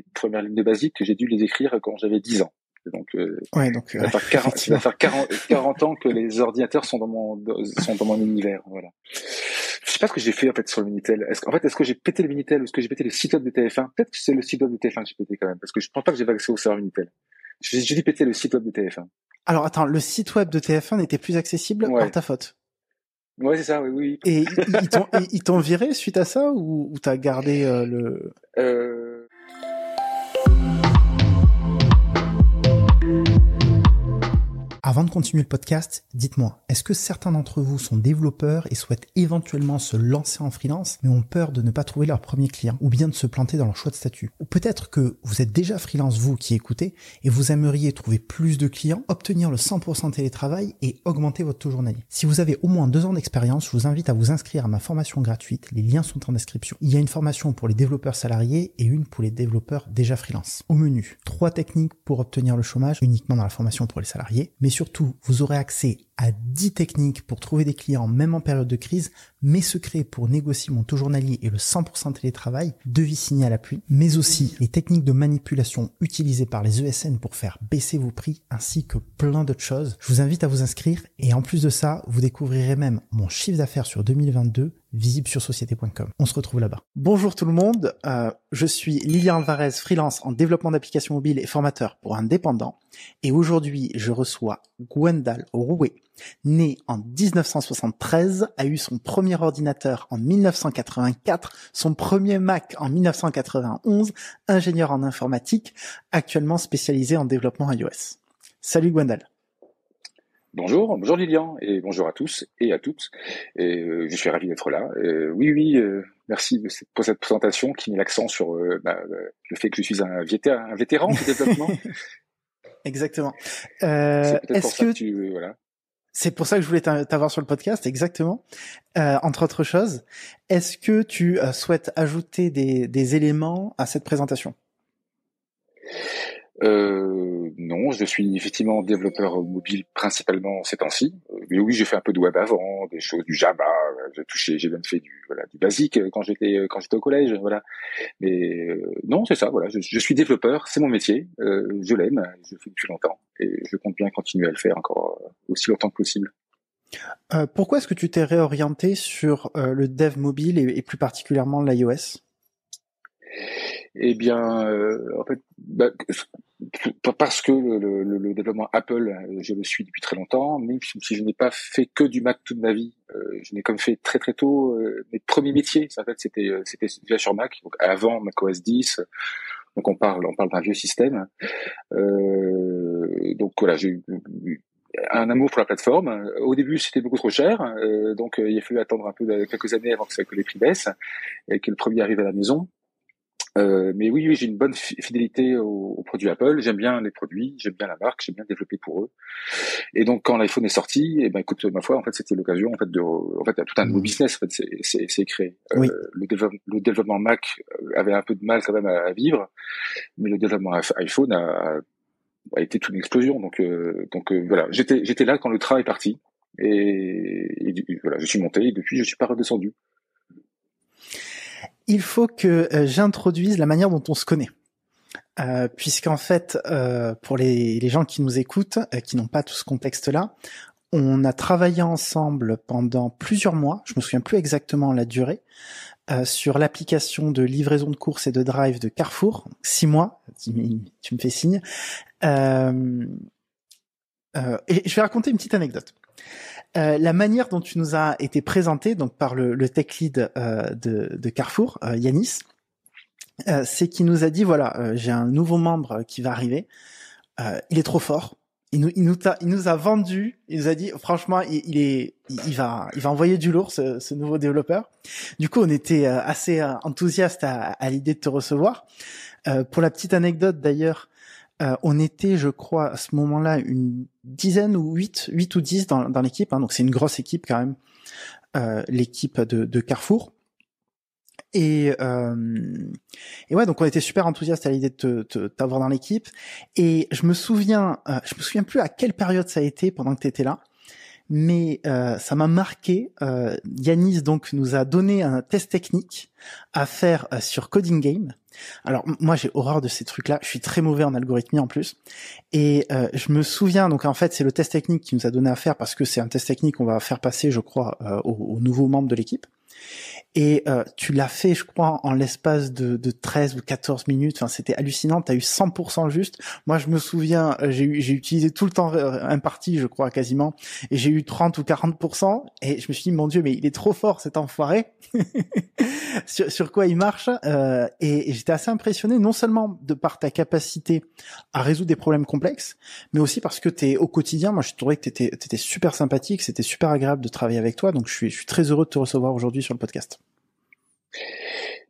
les premières lignes de basique, j'ai dû les écrire quand j'avais 10 ans. Donc, euh, ouais, donc ça, va faire 40, ça va faire 40, 40, ans que les ordinateurs sont dans mon sont dans mon univers. Voilà. Je sais pas ce que j'ai fait en fait sur le Minitel. Est-ce qu'en fait est-ce que j'ai pété le Minitel ou est-ce que j'ai pété le site web de TF1 Peut-être que c'est le site web de TF1 que j'ai pété quand même parce que je pense pas que j'ai accès au serveur Minitel. J'ai dû péter le site web de TF1. Alors attends, le site web de TF1 n'était plus accessible Ouais. par ta faute? Ouais, c'est ça. Oui, oui. Et ils t'ont ils t'ont viré suite à ça ou, ou t'as gardé euh, le Euh... Avant de continuer le podcast, dites-moi, est-ce que certains d'entre vous sont développeurs et souhaitent éventuellement se lancer en freelance, mais ont peur de ne pas trouver leur premier client, ou bien de se planter dans leur choix de statut? Ou peut-être que vous êtes déjà freelance, vous qui écoutez, et vous aimeriez trouver plus de clients, obtenir le 100% télétravail et augmenter votre taux journalier. Si vous avez au moins deux ans d'expérience, je vous invite à vous inscrire à ma formation gratuite, les liens sont en description. Il y a une formation pour les développeurs salariés et une pour les développeurs déjà freelance. Au menu, trois techniques pour obtenir le chômage uniquement dans la formation pour les salariés, mais surtout, vous aurez accès à 10 techniques pour trouver des clients même en période de crise, mes secrets pour négocier mon taux journalier et le 100% télétravail, devis signé à l'appui, mais aussi les techniques de manipulation utilisées par les ESN pour faire baisser vos prix, ainsi que plein d'autres choses. Je vous invite à vous inscrire et en plus de ça, vous découvrirez même mon chiffre d'affaires sur 2022 visible sur société.com. On se retrouve là-bas. Bonjour tout le monde, euh, je suis Lilian Alvarez, freelance en développement d'applications mobiles et formateur pour indépendants. Et aujourd'hui, je reçois Gwendal Rouet, né en 1973, a eu son premier ordinateur en 1984, son premier Mac en 1991, ingénieur en informatique, actuellement spécialisé en développement iOS. Salut Gwendal. Bonjour, bonjour Lilian, et bonjour à tous et à toutes. Et, euh, je suis ravi d'être là. Euh, oui, oui, euh, merci pour cette présentation qui met l'accent sur euh, bah, le fait que je suis un, vétéran, un vétéran du développement. Exactement. C'est Euh, peut-être pour Est-ce ça que que tu... Voilà. c'est pour ça que je voulais t'a- t'avoir sur le podcast, exactement. Euh, entre autres choses, est-ce que tu euh, souhaites ajouter des, des éléments à cette présentation? Euh, non, je suis effectivement développeur mobile principalement ces temps-ci. Euh, Mais oui, j'ai fait un peu de web avant, des choses du Java. euh, J'ai touché, j'ai même fait du voilà du basique euh, quand j'étais quand j'étais au collège, voilà. Mais euh, non, c'est ça, voilà. Je, je suis développeur, c'est mon métier. Euh, je l'aime, je le fais depuis longtemps et je compte bien continuer à le faire encore aussi longtemps que possible. Euh, Pourquoi est-ce que tu t'es réorienté sur le dev mobile et, et plus particulièrement l'iOS? Eh bien, euh, en fait, bah, parce que le, le- le développement Apple, euh, je le suis depuis très longtemps, même si je n'ai pas fait que du Mac toute ma vie, euh, je n'ai comme fait très très tôt euh, mes premiers métiers. En fait, c'était c'était déjà sur Mac, donc avant Mac OS 10. Donc on parle on parle d'un vieux système. Euh, donc voilà, j'ai eu un amour pour la plateforme. Au début, c'était beaucoup trop cher, euh, donc il a fallu attendre un peu quelques années avant que, ça- que les prix baissent et que le produit arrive à la maison. Euh, mais oui, oui j'ai une bonne fi- fidélité aux, aux produits Apple. J'aime bien les produits, j'aime bien la marque, j'aime bien développer pour eux. Et donc, quand l'iPhone est sorti, eh ben, écoute, ma foi, en fait, c'était l'occasion, en fait, de, en fait, tout un nouveau Mhm. business, en fait, c'est, créé. Oui. Euh, le, développement, le développement Mac avait un peu de mal quand même à, à vivre, mais le développement iPh- iPhone a, a été toute une explosion. Donc, euh, donc euh, voilà, j'étais, j'étais là quand le train est parti. Et, et voilà, je suis monté et depuis, je suis pas redescendu. Il faut que euh, j'introduise la manière dont on se connaît. Euh, Puisqu'en fait, euh, pour les, gens qui nous écoutent, euh, qui n'ont pas tout ce contexte-là, on a travaillé ensemble pendant plusieurs mois, je me souviens plus exactement la durée, sur l'application de livraison de courses et de drive de Carrefour, six mois, tu, tu me fais signe. Et je vais raconter une petite anecdote. Euh, la manière dont tu nous as été présenté, donc par le, le tech lead euh, de, de Carrefour, euh, Yanis, euh, c'est qu'il nous a dit voilà, euh, j'ai un nouveau membre qui va arriver. Il est trop fort. Il nous, il nous, a, il nous a vendu. Il nous a dit franchement, il, est, il, va, il va envoyer du lourd ce, ce nouveau développeur. Du coup, on était assez enthousiaste à, à l'idée de te recevoir. Pour la petite anecdote d'ailleurs, euh, on était, je crois, à ce moment-là, une dizaine ou huit, huit ou dix dans, l'équipe. Hein, donc c'est une grosse équipe quand même, euh, l'équipe de, Carrefour. Et, euh, et ouais, donc on était super enthousiaste à l'idée de t'avoir dans l'équipe. Et je me souviens, je me souviens plus à quelle période ça a été pendant que tu étais là, mais euh, ça m'a marqué. Euh, Yanis donc nous a donné un test technique à faire euh, sur Coding Game. Alors moi j'ai horreur de ces trucs-là. Je suis très mauvais en algorithmie en plus. Et euh, je me souviens donc en fait c'est le test technique qui nous a donné à faire parce que c'est un test technique qu'on va faire passer je crois aux, aux nouveaux membres de l'équipe. Et euh, tu l'as fait, je crois, en l'espace de, de 13 ou 14 minutes. Enfin, c'était hallucinant. Tu as eu 100% juste. Moi, je me souviens, euh, j'ai utilisé tout le temps euh, imparti, je crois, quasiment. Et j'ai eu 30 ou 40%. Et je me suis dit, mon Dieu, mais il est trop fort, cet enfoiré. sur, sur, quoi il marche. Euh, et, j'étais assez impressionné, non seulement de par ta capacité à résoudre des problèmes complexes, mais aussi parce que tu au quotidien. Moi, je trouvais que tu étais, super sympathique. C'était super agréable de travailler avec toi. Donc, je suis, je suis très heureux de te recevoir aujourd'hui sur le podcast.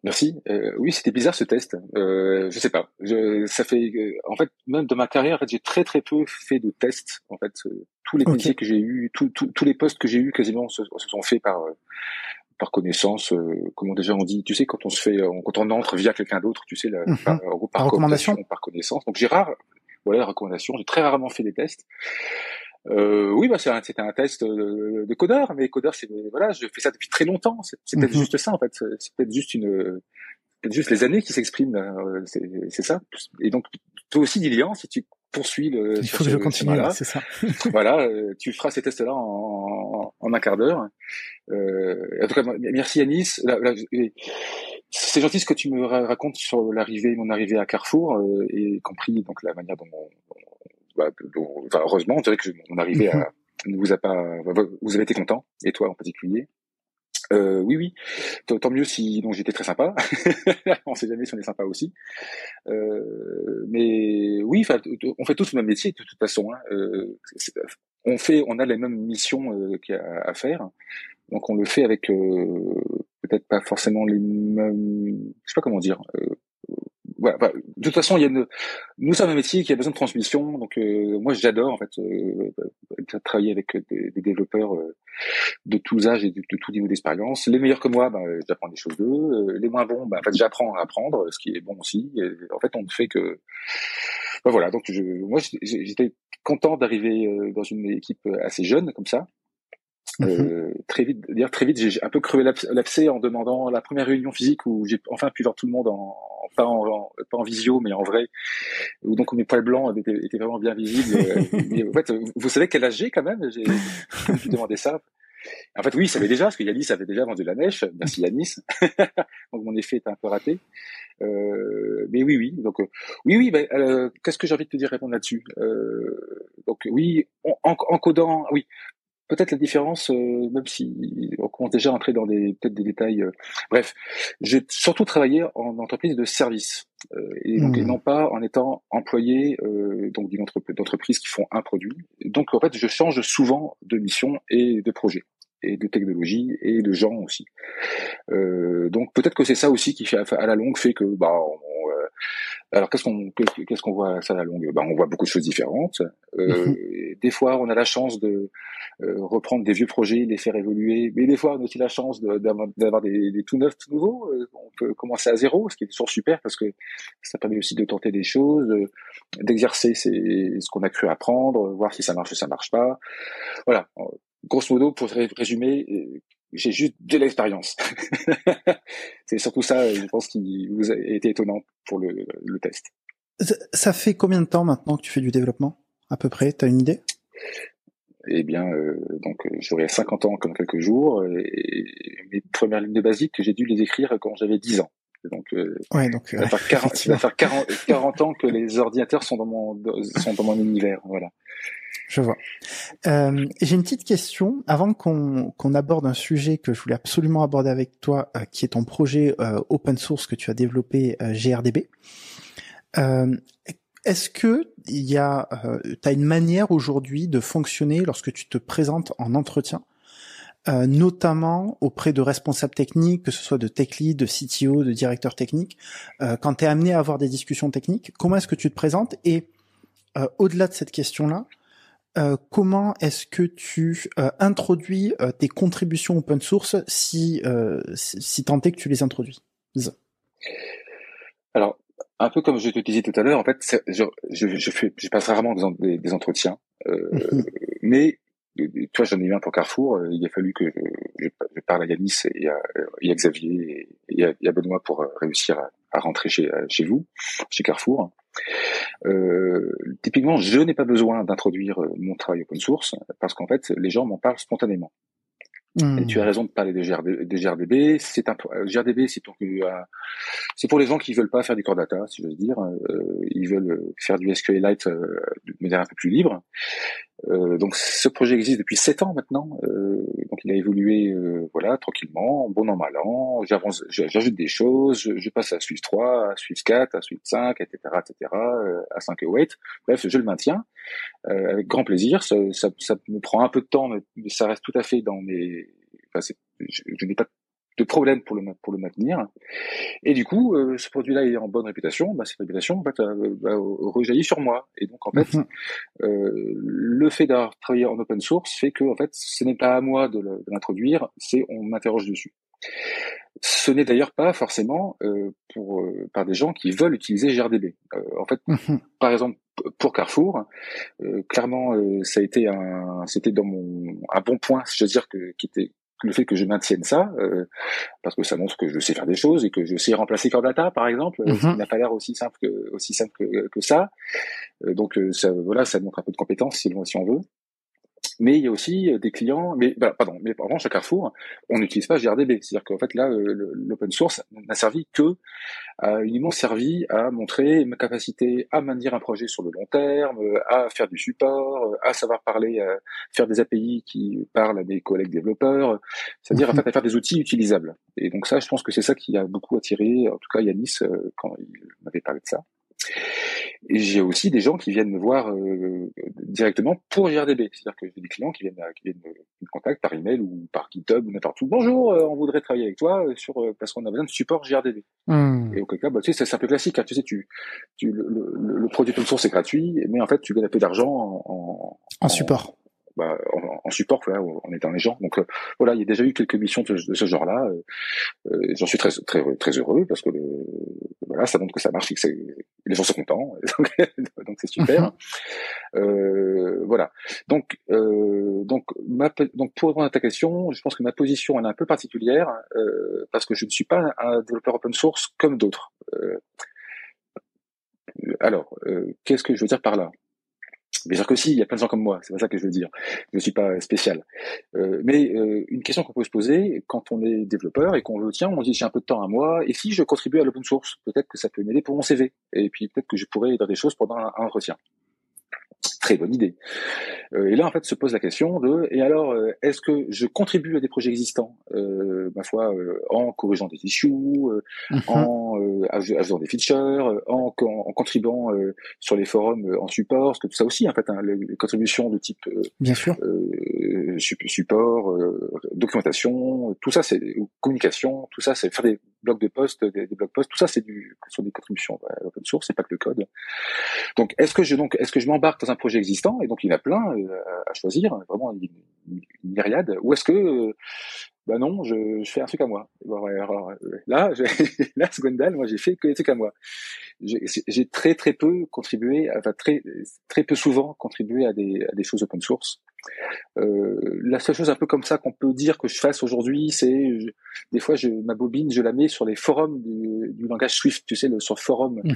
Merci. Euh, oui, c'était bizarre ce test. Euh, je sais pas. Je, ça fait, en fait, même de ma carrière, en fait, j'ai très très peu fait de tests. En fait, euh, tous les métiers que j'ai eu, tous les postes que j'ai eu, quasiment se, sont faits par euh, par connaissance. Euh, comment déjà on dit Tu sais, quand on se fait, quand on entre via quelqu'un d'autre, tu sais, la, mhm. par, par, recommandation, par connaissance. Donc j'ai rare, voilà, la recommandation. J'ai très rarement fait des tests. Euh, oui, bah c'était un, test de, de, codeur, mais codeur, c'est voilà, je fais ça depuis très longtemps. C'est peut-être mhm. juste ça en fait. C'est peut-être juste une, peut juste les années qui s'expriment. Euh, c'est ça. Et donc toi aussi, Lilian, si tu poursuis le. Il faut que je continue. C'est ça. voilà, euh, tu feras ces tests-là en, en, un quart d'heure. Euh, en tout cas, merci Anis. C'est gentil ce que tu me racontes sur l'arrivée, mon arrivée à Carrefour, euh, et compris donc la manière dont, bah, enfin, heureusement, on dirait que mon arrivée à, ne vous a pas, vous avez été content, et toi en particulier. Euh, oui, oui. Tant mieux si donc j'étais très sympa. on sait jamais si on est sympa aussi. Euh, mais oui, on fait tous le même métier de toute façon. Hein. Euh, on fait, on a les mêmes missions à faire. Donc on le fait avec peut-être pas forcément les mêmes, je sais pas comment dire, euh, voilà, de toute façon, il y a une, nous sommes un métier qui a besoin de transmission. Donc euh, moi, j'adore en fait euh, travailler avec des, développeurs euh, de tous âges et de, de tout niveau d'expérience. Les meilleurs que moi, bah, j'apprends des choses d'eux. Les moins bons, bah, en fait, j'apprends à apprendre, ce qui est bon aussi. En fait, on ne fait que bah, voilà. Donc je, moi, j'étais content d'arriver dans une équipe assez jeune comme ça. Euh, très vite, dire très vite, j'ai un peu crevé l'abcès en demandant la première réunion physique où j'ai enfin pu voir tout le monde en, pas en, pas en visio, mais en vrai, où donc mes poils blancs étaient, étaient vraiment bien visibles. Euh, en fait, vous savez quel âge j'ai quand même? J'ai demandé ça. En fait, oui, il savait déjà, parce que Yanis avait déjà vendu la mèche. Merci Yanis. donc mon effet était un peu raté. Euh, mais oui, oui. Donc euh, oui, oui. Ben, euh, Qu'est-ce que j'ai envie de te dire répondre là-dessus? Euh, Donc oui, en, en, codant, oui peut-être la différence, euh, même si on commence déjà à entrer dans des peut-être des détails. Euh, bref, j'ai surtout travaillé en entreprise de service euh, et donc et mmh. non pas en étant employé donc d'une entreprise qui font un produit. Donc en fait, je change souvent de mission et de projet et de technologie et de gens aussi. donc peut-être que c'est ça aussi qui fait à la longue fait que bah on, alors qu'est-ce qu'on qu'est-ce qu'on voit ça à la longue? Ben, on voit beaucoup de choses différentes. Euh, mhm. Des fois, on a la chance de euh, reprendre des vieux projets, les faire évoluer, mais des fois, on a aussi la chance d'avoir des, des, tout neufs, tout nouveaux. Euh, on peut commencer à zéro, ce qui est toujours super parce que ça permet aussi de tenter des choses, d'exercer ce qu'on a cru apprendre, voir si ça marche ou ça marche pas. Voilà. Grosso modo, pour résumer, j'ai juste de l'expérience. c'est surtout ça, je pense, qui vous a été étonnant pour le, le, test. Ça fait combien de temps maintenant que tu fais du développement À peu près, tu as une idée? Eh bien, euh, donc euh, j'aurais 50 ans comme quelques jours, et, mes premières lignes de basique, j'ai dû les écrire quand j'avais 10 ans. Donc, euh, ouais, donc ça va faire 40, ça va faire 40, 40 ans que les ordinateurs sont dans mon sont dans mon univers, voilà. Je vois. Euh, J'ai une petite question avant qu'on aborde un sujet que je voulais absolument aborder avec toi, euh, qui est ton projet euh, open source que tu as développé euh, GRDB. Est-ce que il y a, tu as une manière aujourd'hui de fonctionner lorsque tu te présentes en entretien, notamment auprès de responsables techniques, que ce soit de tech lead, de CTO, de directeur technique, quand tu es amené à avoir des discussions techniques, comment est-ce que tu te présentes et au-delà de cette question-là, euh, comment est-ce que tu euh, introduis euh, tes contributions open source si, si tant est que tu les introduis? Alors, un peu comme je te disais tout à l'heure, en fait, je, je, je, fais, je passe rarement des, des, entretiens, mais tu vois, j'en ai eu un pour Carrefour. il a fallu que je, parle à Yanis et à, à Xavier et à, Benoît pour réussir à, à rentrer chez, chez vous, chez Carrefour. Euh, typiquement, je n'ai pas besoin d'introduire mon travail open source parce qu'en fait, les gens m'en parlent spontanément. Et tu as hmm. raison de parler de, GRDB. C'est un GRDB, c'est pour euh, c'est pour les gens qui veulent pas faire du core data, si j'ose dire. Euh, ils veulent faire du SQLite euh, de manière un peu plus libre. Euh, donc ce projet existe depuis sept ans maintenant. Euh, donc il a évolué euh, voilà tranquillement, bon an mal an. J'avance, j'ajoute des choses, je, passe à Swift 3, à Swift 4, à Swift 5, etc., etc., à 5 8. Bref, je le maintiens avec grand plaisir. Ça, ça, ça, me prend un peu de temps, mais ça reste tout à fait dans mes. Enfin, je, je n'ai pas de problème pour le pour le maintenir. Et du coup, euh, ce produit-là est en bonne réputation, bah, cette réputation en fait, euh, bah, rejaillit sur moi. Et donc en fait, mhm. euh, le fait d'avoir travaillé en open source fait que en fait, ce n'est pas à moi de l'introduire, c'est on m'interroge dessus. Ce n'est d'ailleurs pas forcément euh, pour par des gens qui veulent utiliser GRDB. en fait, mhm. par exemple, pour Carrefour, clairement, ça a été un, c'était dans mon un bon point, je veux dire que qui était le fait que je maintienne ça, euh, parce que ça montre que je sais faire des choses et que je sais remplacer Core Data, par exemple, mm n'a pas l'air aussi simple que aussi simple que, que ça. Euh, donc ça, voilà, ça montre un peu de compétence si, si on veut. Mais il y a aussi euh, des clients, mais bah, pardon, mais par exemple, chez Carrefour, on n'utilise pas GRDB. C'est-à-dire qu'en fait là, euh, l'open source n'a servi que, a uniquement servi à montrer ma capacité à maintenir un projet sur le long terme, à faire du support, à savoir parler, à faire des API qui parlent à des collègues développeurs, c'est-à-dire en fait à faire des outils utilisables. Et donc ça, je pense que c'est ça qui a beaucoup attiré, en tout cas Yanis euh, quand il m'avait parlé de ça. Et j'ai aussi des gens qui viennent me voir euh, directement pour GRDB. C'est-à-dire que j'ai des clients qui viennent, qui viennent me contacter par email ou par GitHub ou n'importe où. Bonjour, euh, on voudrait travailler avec toi euh, sur parce qu'on a besoin de support GRDB. Hmm. Et au cas, bah, tu sais, c'est un peu classique. Hein. Tu sais, tu, tu le, le, le, produit open source est gratuit, mais en fait, tu gagnes un peu d'argent en, en, en, support bah, en, support voilà, en étant les gens. Donc euh, voilà, il y a déjà eu quelques missions de, ce genre-là. Euh, euh, J'en suis très très très heureux parce que le, voilà, ça montre que ça marche et que les gens sont contents. donc c'est super. Mhm. euh, voilà. Donc donc ma, donc pour répondre à ta question, je pense que ma position elle est un peu particulière parce que je ne suis pas un développeur open source comme d'autres. alors, qu'est-ce que je veux dire par là? Bien sûr que si, il y a plein de gens comme moi, c'est pas ça que je veux dire. Je ne suis pas spécial. Euh, mais euh, une question qu'on peut se poser quand on est développeur et qu'on veut, tiens, on dit j'ai un peu de temps à moi, et si je contribue à l'open source, peut-être que ça peut m'aider pour mon CV, et puis peut-être que je pourrais dire des choses pendant un entretien. Très bonne idée. Euh, et là, en fait, se pose la question de et alors, euh, est-ce que je contribue à des projets existants, euh, ma foi, en corrigeant des issues, mhm. en ajoutant des features, en, en contribuant sur les forums en support, parce que tout ça aussi, en fait, hein, les, contributions de type bien sûr support, documentation, tout ça, c'est communication, tout ça, c'est faire des blocs de posts, des, des posts, tout ça, c'est du sur des contributions à l'open source, c'est pas que le code. Donc, est-ce que je donc est-ce que je m'embarque dans un projet existant et donc il y en a plein euh, à choisir, vraiment une, myriade, ou est-ce que euh, bah non, je, je, fais un truc à moi. là, là, Gwendal, moi, j'ai fait que des trucs à moi. J'ai très très peu contribué, enfin très très peu souvent contribué à des choses open source. Euh, la seule chose un peu comme ça qu'on peut dire que je fasse aujourd'hui, c'est des fois je, ma bobine, je la mets sur les forums du, du langage Swift, tu sais, le, sur forum mhm.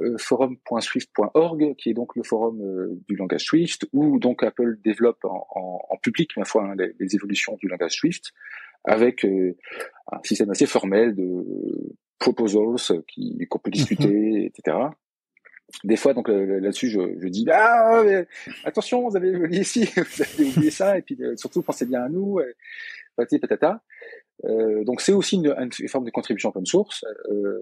euh, forum.swift.org, qui est donc le forum euh, du langage Swift, où donc Apple développe en, en, en public, ma foi, hein, les, les, évolutions du langage Swift, avec euh, un système assez formel de proposals qui qu'on peut discuter, mhm. etc des fois, donc euh, là-dessus, je, je, dis ah attention, vous avez oublié ici, vous avez oublié ça, et puis euh, surtout pensez bien à nous, patati patata. Euh, donc c'est aussi une, une, forme de contribution open source, euh,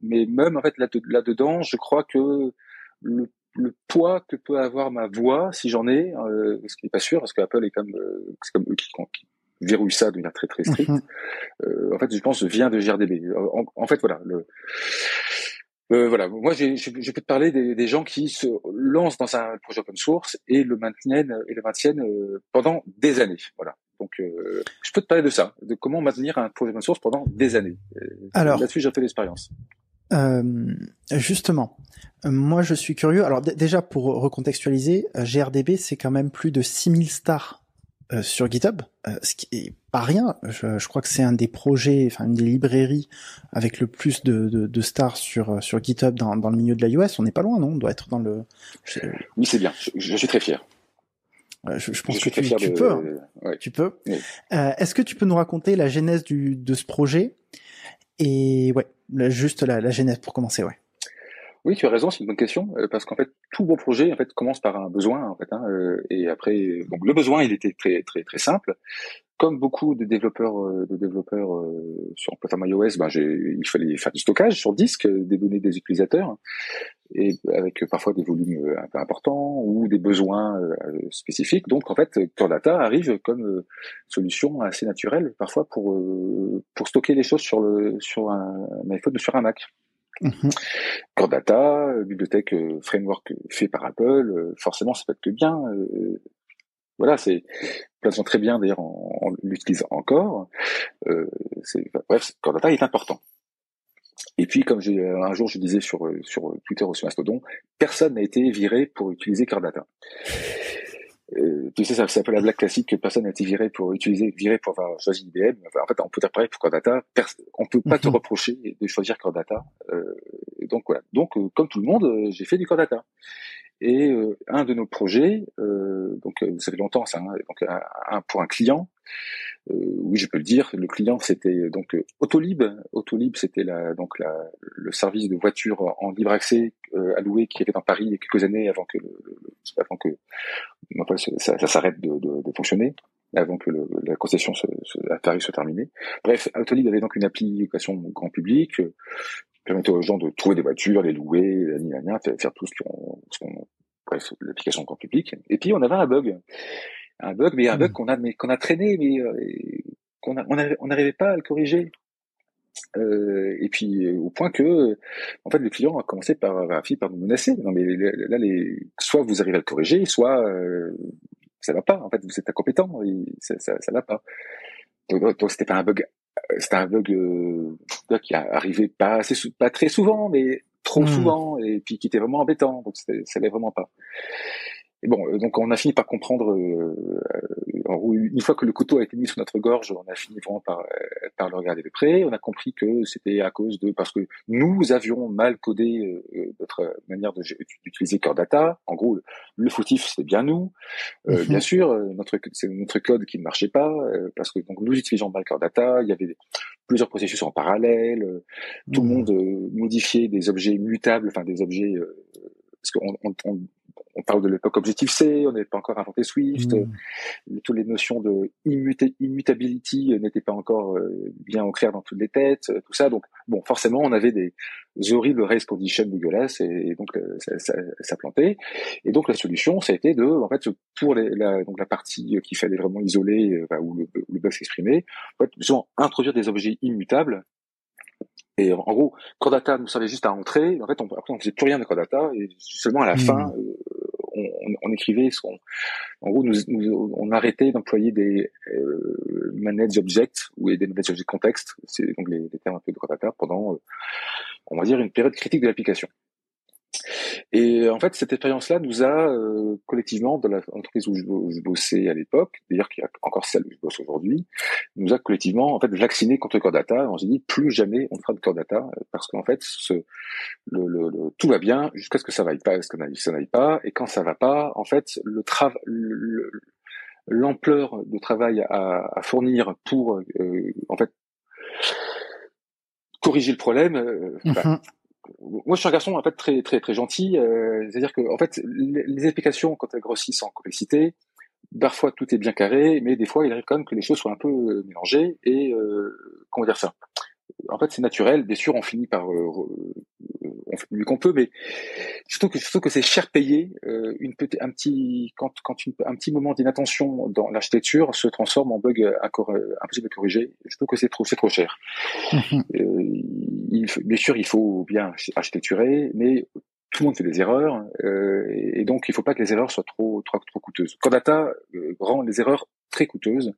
mais même en fait là, là-dedans, je crois que le, le, poids que peut avoir ma voix, si j'en ai, euh, ce qui n'est pas sûr, parce qu'Apple est comme c'est comme eux qui, qui verrouillent ça de manière très très stricte. Mm-hmm. en fait, je pense vient de GRDB. En, en fait, voilà. Le, euh, voilà, moi je, je, peux te parler des, des, gens qui se lancent dans un projet open source et le maintiennent et le maintiennent euh, pendant des années. Voilà. Donc euh, je peux te parler de ça, de comment maintenir un projet open source pendant des années. Alors là-dessus j'ai fait l'expérience. Euh, justement, moi je suis curieux. Alors déjà pour recontextualiser, GRDB c'est quand même plus de 6000 stars euh, sur GitHub, euh, ce qui est pas rien. Je, je crois que c'est un des projets, enfin une des librairies avec le plus de, de, de stars sur sur GitHub dans, dans le milieu de l'iOS. On n'est pas loin, non? On doit être dans le. Oui, c'est bien. Je, je, suis très fier. Je, je pense que tu, tu, peux. Hein. Ouais. Tu peux. Oui. Euh, Est-ce que tu peux nous raconter la genèse du, de ce projet? Et ouais, juste la, la genèse pour commencer, ouais. Oui, tu as raison, c'est une bonne question euh, parce qu'en fait tout bon projet en fait commence par un besoin en fait hein, euh, et après donc le besoin il était très très très simple. Comme beaucoup de développeurs euh, de développeurs sur plateforme iOS, ben il fallait faire du stockage sur disque des données des utilisateurs et avec parfois des volumes un peu importants ou des besoins spécifiques. Donc en fait Core Data arrive comme solution assez naturelle parfois pour pour stocker les choses sur le sur un iPhone ou sur un Mac. Mmh. Core Data, euh, bibliothèque euh, framework fait par Apple, euh, forcément ça peut être que bien. voilà, c'est plein très bien d'ailleurs en, l'utilisant encore. bref, Core Data est important. Et puis, comme un jour je disais sur sur Twitter ou sur Mastodon, personne n'a été viré pour utiliser Core Data. Euh, tu sais, ça, c'est un peu la blague classique que personne n'a été viré pour utiliser, viré pour avoir choisi IBM. Enfin, en fait, on peut dire pareil pour Core Data. On peut pas te mhm. reprocher de choisir Core Data. Euh, donc voilà. Donc, euh, comme tout le monde, euh, j'ai fait du Core Et un de nos projets, donc ça fait longtemps, ça, hein, donc un, pour un client. oui, je peux le dire. Le client, c'était donc Autolib. Autolib, c'était la, donc la, le service de voiture en libre accès alloué qui était dans Paris il y a quelques années avant que, le, avant que ça, ça s'arrête de, de, de, fonctionner avant que le, la concession se, se, la tarif soit terminée. Bref, Autolib avait donc une application grand public euh, permettait aux gens de trouver des voitures, les louer, faire, faire tout ce qu'on, qu bref, l'application grand public. Et puis on avait un bug, un bug, mais un bug mmh. qu'on a, mais qu'on a traîné, mais euh, qu'on on n'arrivait pas à le corriger. Euh, et puis au point que, en fait, le client a commencé par, a par nous menacer. Non mais là, les, soit vous arrivez à le corriger, soit euh, ça va pas. En fait, vous êtes incompétent, et ça, ça, ça va pas. Donc, donc c'était pas un bug, c'était un bug euh, qui arrivait pas assez, pas très souvent, mais trop mmh. souvent, et puis qui était vraiment embêtant. Donc ça allait vraiment pas. Et bon, euh, donc on a fini par comprendre, euh, une fois que le couteau a été mis sous notre gorge, on a fini vraiment par, euh, par le regarder de près. On a compris que c'était à cause de, parce que nous avions mal codé notre manière d'utiliser Core Data. En gros, le fautif, c'était bien nous. Mhm. Bien sûr, notre, c'est notre code qui ne marchait pas, parce que donc nous utilisions mal Core Data. Il y avait plusieurs processus en parallèle. Tout le mhm. monde modifiait des objets mutables, enfin des objets parce qu'on on, on, on parle de l'époque Objective-C, on n'avait pas encore inventé Swift, mmh. toutes les notions de immutability n'étaient pas encore euh, bien ancrées dans toutes les têtes, euh, tout ça. Donc, bon, forcément, on avait des horribles race conditions dégueulasses et, donc euh, ça, ça, ça, plantait. Et donc la solution, ça a été de, en fait, pour les, la, donc la partie qu'il fallait vraiment isoler, où le, le bug s'exprimait, en fait, introduire des objets immutables et en gros, Core Data nous servait juste à entrer. En fait, on, après, on faisait plus rien de Core Data. Et seulement à la mmh. fin, on, écrivait ce qu'on, en gros, nous, on arrêtait d'employer des euh, manage objects ou des manage object context, c'est donc les, termes un peu de data pendant, euh, on va dire, une période critique de l'application. Et en fait, cette expérience-là nous a euh, collectivement, dans l'entreprise où je, bossais à l'époque, d'ailleurs qui a encore celle où je bosse aujourd'hui, nous a collectivement en fait vacciné contre le core data. On s'est dit plus jamais on fera de core data euh, parce qu'en fait, ce, le, le, tout va bien jusqu'à ce que ça vaille pas, ce que ça n'aille pas, et quand ça va pas, en fait, le travail l'ampleur de travail à, à fournir pour euh, en fait corriger le problème, euh, bah, mm-hmm moi, je suis un garçon en fait très très très gentil. Euh, C'est-à-dire que en fait, les, les, explications quand elles grossissent en complexité, parfois tout est bien carré, mais des fois il arrive quand même que les choses soient un peu euh, mélangées et euh, comment dire ça? En fait, c'est naturel. Bien sûr, on finit par euh, on fait mieux qu'on peut, mais surtout que surtout que c'est cher payé. Euh, une petite, un petit quand quand une, un petit moment d'inattention dans l'architecture se transforme en bug impossible à corriger. Je trouve que c'est trop c'est trop cher. Mhm. euh, il, bien sûr, il faut bien architecturer, mais tout le monde fait des erreurs, euh, et donc il ne faut pas que les erreurs soient trop trop, trop coûteuses. Cordata euh, rend les erreurs très coûteuses,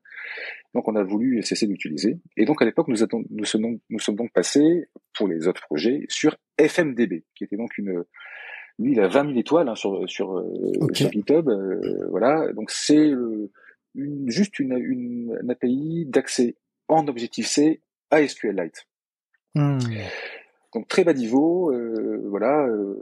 donc on a voulu cesser d'utiliser. Et donc à l'époque, nous, nous, sommes, nous sommes donc passés, pour les autres projets, sur FMDB, qui était donc une... Lui, il a 20 000 étoiles hein, sur, sur, euh, sur GitHub, euh, voilà. Donc c'est une, juste une, une, API d'accès en Objective-C à SQLite. Hmm. Donc très bas niveau, euh, voilà, euh,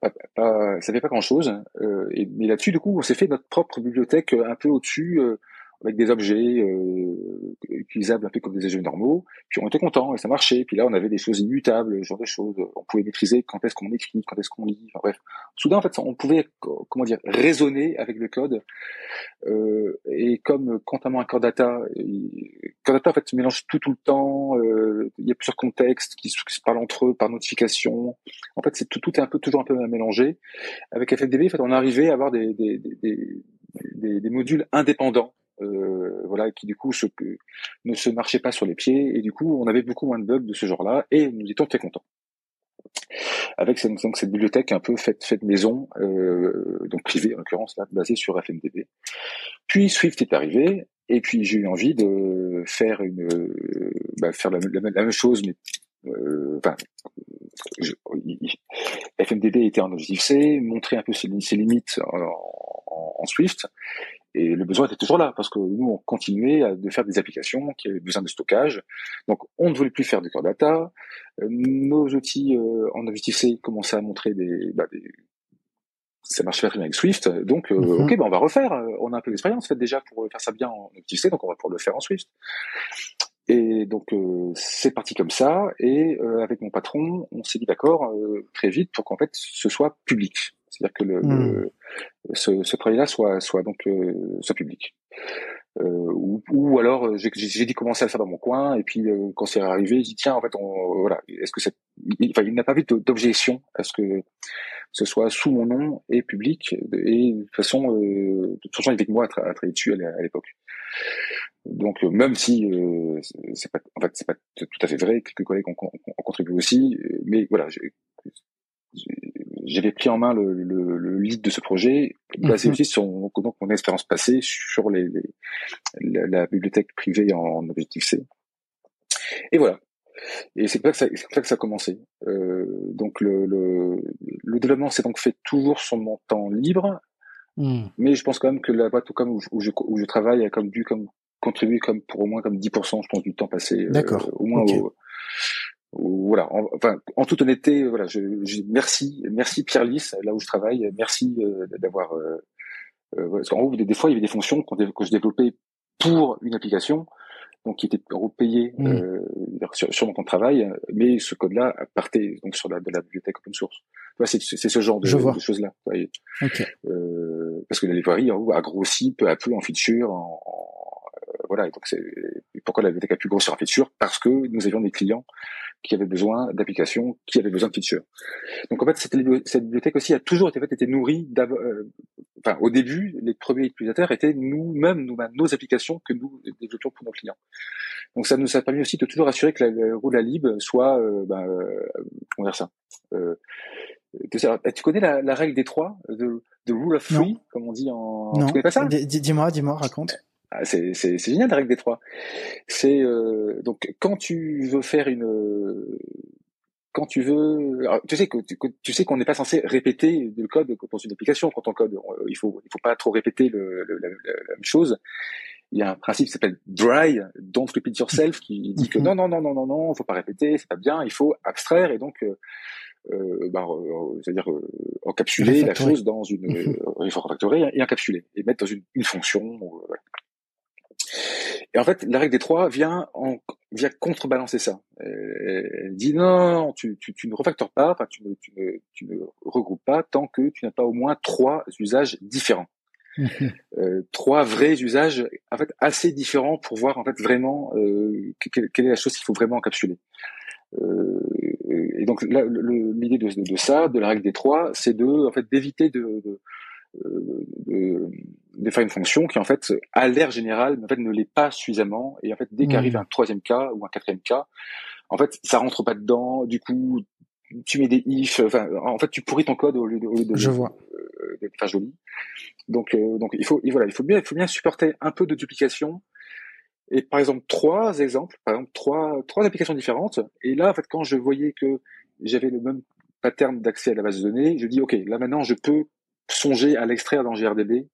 pas, pas, ça fait pas grand chose. Euh, et, mais là-dessus, du coup, on s'est fait notre propre bibliothèque un peu au-dessus, euh, avec des objets euh, utilisables un peu comme des objets normaux. Puis on était content et ça marchait. Puis là, on avait des choses immutables, ce genre de choses. On pouvait maîtriser quand est-ce qu'on écrit, quand est-ce qu'on lit. Enfin bref, soudain en fait, on pouvait comment dire raisonner avec le code. Euh, et comme quantamment un core data, core data en fait se mélange tout tout le temps. Euh, il y a plusieurs contextes qui, se parlent entre eux par notification. En fait, c'est tout, tout est un peu toujours un peu mélangé. Avec FFDB, en fait, on arrivait à avoir des, des, des, des, des modules indépendants euh, voilà, qui du coup ne se marchait pas sur les pieds, et du coup on avait beaucoup moins de bugs de ce genre-là, et nous étions très contents. Avec cette, bibliothèque un peu faite, faite maison, euh, donc privée en l'occurrence basée sur FMDB. Puis Swift est arrivé, et puis j'ai eu envie de faire une, bah, faire la, même chose, mais euh, enfin, FMDB était en Objective-C, montrer un peu ses, limites en, Swift, et le besoin était toujours là parce que nous, on continuait à, de faire des applications qui avaient besoin de stockage. Donc, on ne voulait plus faire de core data. Euh, nos outils euh, en Objective-C commençaient à montrer des, bah, des ça marchait pas très bien avec Swift. Donc, euh, mhm. ok, bah, on va refaire. On a un peu d'expérience fait déjà pour faire ça bien en Objective-C, donc on va pouvoir le faire en Swift. Et donc c'est parti comme ça. Et avec mon patron, on s'est dit d'accord très vite pour qu'en fait ce soit public. C'est-à-dire que le, hmm. ce, ce travail-là soit, soit donc euh, soit public. Euh, ou, ou, alors j'ai dit commencer à le faire dans mon coin et puis euh, quand c'est arrivé j'ai dit tiens en fait on, voilà est-ce que c'est enfin il n'a pas vu d'objection à ce que ce soit sous mon nom et public et de toute façon euh, de toute façon il était que moi à, travailler dessus à l'époque donc même si c'est pas en fait c'est pas tout à fait vrai quelques collègues ont, ont contribué aussi mais voilà j'avais pris en main le, le, le, lead de ce projet, basé mhm. aussi sur donc, mon expérience passée sur les, la, la, bibliothèque privée en Objective-C. Et voilà. Et c'est comme que ça, que ça a commencé. Euh, donc le, le, le développement s'est donc fait toujours sur mon temps libre, hmm. mais je pense quand même que la boîte comme où, où, je, où je travaille a comme dû comme contribuer comme pour au moins comme 10% je pense du temps passé euh, au moins au, voilà. En, enfin, en toute honnêteté, voilà, je, je merci, merci Pierre Lys, là où je travaille, merci euh, d'avoir. Euh, euh, parce qu'en gros, des, fois, il y avait des fonctions que je développais pour une application, donc qui était payé mmh. euh, sur, sur, mon temps de travail, mais ce code-là partait donc sur la, de la bibliothèque open source. c'est ce genre de, de choses-là. Okay. Euh, parce que la librairie en gros, a grossi peu à peu en feature, en, voilà. Et donc c'est pourquoi la bibliothèque a pu grossir en feature? Parce que nous avions des clients qui avaient besoin d'applications, qui avaient besoin de features. Donc en fait, cette, cette bibliothèque aussi a toujours été, été nourrie. Euh, enfin, au début, les premiers utilisateurs étaient nous-mêmes, nous, nos applications que nous développions pour nos clients. Donc ça nous a permis aussi de toujours assurer que le rôle la lib soit, euh, ben, euh, comment dire ça? Euh, tu connais la, la, règle des trois, de, de rule of three, comme on dit en. Non. Tu connais pas ça? Dis-moi, dis-moi, raconte. Ah, c'est, c'est, c'est génial la règle des trois. C'est euh, donc quand tu veux faire une, quand tu veux, tu sais que tu, sais qu'on n'est pas censé répéter le code dans une application quand on code. Il faut il faut pas trop répéter le, la, même chose. Il y a un principe qui s'appelle dry, don't repeat yourself, qui dit que non non non non non non, faut pas répéter, c'est pas bien. Il faut abstraire et donc euh, euh, bah, euh, c'est-à-dire euh, encapsuler la chose dans une refactorer et encapsuler et mettre dans une, une fonction. Et en fait, la règle des trois vient en, vient contrebalancer ça. Elle dit non, tu, tu, tu ne refactores pas, enfin tu ne, tu, ne, tu ne regroupes pas tant que tu n'as pas au moins trois usages différents. euh, trois vrais usages en fait assez différents pour voir en fait vraiment euh, quelle, est la chose qu'il faut vraiment encapsuler. Euh, et donc l'idée de, de, ça, de la règle des trois, c'est de en fait d'éviter de, de de, de, faire une fonction qui en fait a l'air général mais en fait ne l'est pas suffisamment. Et en fait dès qu'arrive mmh. un troisième cas ou un quatrième cas en fait ça rentre pas dedans. Du coup tu mets des if enfin en fait tu pourris ton code au lieu de, au lieu de je vois. euh, de faire joli. Donc euh, donc il faut voilà il faut bien il faut bien supporter un peu de duplication. Et par exemple trois exemples par exemple trois trois applications différentes. Et là en fait quand je voyais que j'avais le même pattern d'accès à la base de données je dis ok là maintenant je peux songer à l'extraire dans GRDB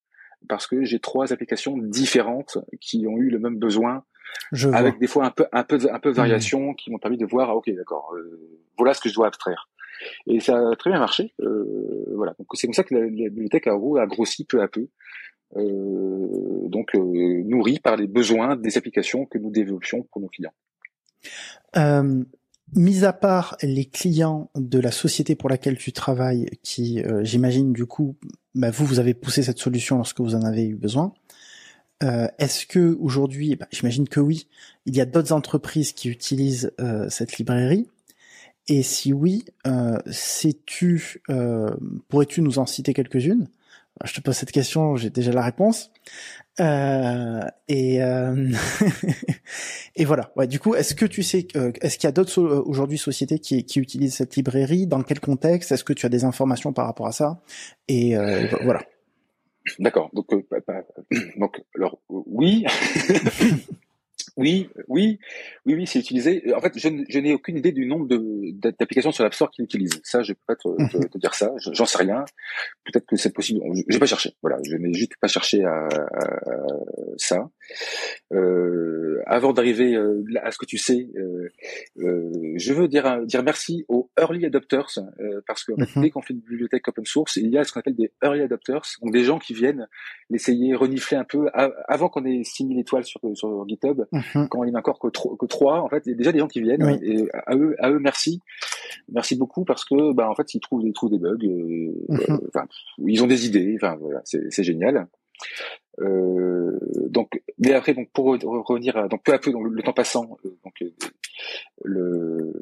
parce que j'ai trois applications différentes qui ont eu le même besoin, Je avec vois. des fois un peu un peu un peu de Mhm. variation qui m'ont permis de voir ah, ok d'accord euh, voilà ce que je dois abstraire et ça a très bien marché euh, voilà donc c'est comme ça que la, la bibliothèque a, a grossi peu à peu euh, donc euh, nourrie par les besoins des applications que nous développions pour nos clients Euh, mis à part les clients de la société pour laquelle tu travailles, qui, euh, j'imagine, du coup, bah, vous, vous avez poussé cette solution lorsque vous en avez eu besoin. Euh, Est-ce que aujourd'hui, bah, j'imagine que oui, il y a d'autres entreprises qui utilisent euh, cette librairie? Et si oui, sais-tu, pourrais-tu nous en citer quelques-unes? Je te pose cette question, j'ai déjà la réponse. Euh, et euh, et voilà. Ouais, du coup, est-ce que tu sais, euh, est-ce qu'il y a d'autres so- aujourd'hui sociétés qui, qui utilisent cette librairie? Dans quel contexte? Est-ce que tu as des informations par rapport à ça? Et euh, voilà. D'accord. Donc, euh, donc, alors, euh, oui, oui, oui, oui, oui, c'est utilisé. En fait, je, n'ai aucune idée du nombre de- d'applications sur l'App Store qui l'utilisent. Ça, je peux pas te, te- te dire ça. Je- J'en sais rien. Peut-être que c'est possible. Je n'ai pas cherché. Voilà, je n'ai juste pas cherché à, à- à ça. Euh, avant d'arriver euh, à ce que tu sais, euh, je veux dire, dire merci aux early adopters parce que Mhm. dès qu'on fait une bibliothèque open source, il y a ce qu'on appelle des early adopters, donc des gens qui viennent l'essayer, renifler un peu avant qu'on ait 6000 étoiles sur, sur GitHub, Mhm. quand il n'y en a encore que, tro- que 3, en fait, il y a déjà des gens qui viennent Oui. et à eux, à eux merci, merci beaucoup parce que bah en fait ils trouvent, ils trouvent des bugs, Mhm. ils ont des idées, enfin voilà, c'est génial. Euh, donc, mais après, donc pour re- re- revenir à, donc peu à peu, donc, le temps passant, euh, donc euh, le,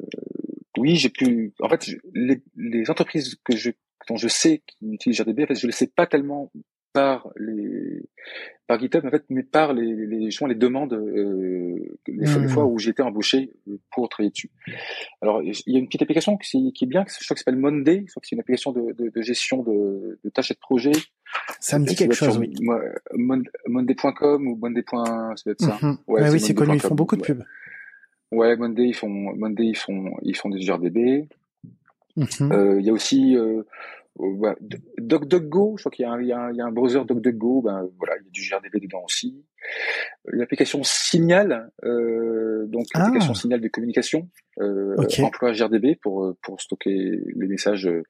oui, j'ai pu, en fait, je- les, les entreprises que je, dont je sais qui utilisent RDB, en fait, je le sais pas tellement par les, par GitHub, en fait, mais par les, les, justement, les demandes, euh, les, fois, les Hmm. fois où j'ai été embauché euh, pour travailler dessus. Alors, il y a une petite application qui, qui est bien, je crois que s'appelle Monday, je crois que c'est une application de, de, de gestion de, de tâches et de projets. Ça me dit quelque chose, oui. mo- mon- Monday.com ou Monday. ça doit être ça. Mhm. Ouais, oui, c'est connu. Ils Monday.com. font beaucoup de pubs. Ouais, Monday, ils font, Monday, ils font, ils font des GRDB. Mhm. Euh, Il y a aussi, euh, euh, bah, D- DuckDuckGo, je crois qu'il y a un, il y a un, il y a un browser DuckDuckGo, ben voilà, il y a du GRDB dedans aussi. L'application Signal, euh, donc Ah. l'application Signal de communication, euh, Ok. emploie GRDB pour euh, pour stocker les messages, euh,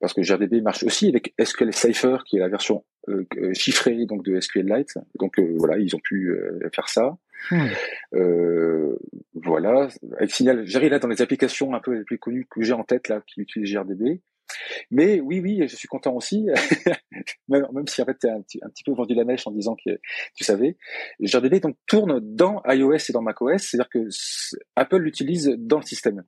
parce que GRDB marche aussi avec SQL Cipher, qui est la version euh, euh, chiffrée donc de SQLite. Donc euh, voilà, ils ont pu euh, faire ça. Hmm. Euh, voilà, avec Signal, j'arrive là dans les applications un peu les plus connues que j'ai en tête là, qui utilisent GRDB. Mais oui, oui, je suis content aussi, même, même si en fait tu un, petit- un petit peu vendu la mèche en disant que tu savais. GRDB donc tourne dans iOS et dans macOS, c'est-à-dire que Apple l'utilise dans le système.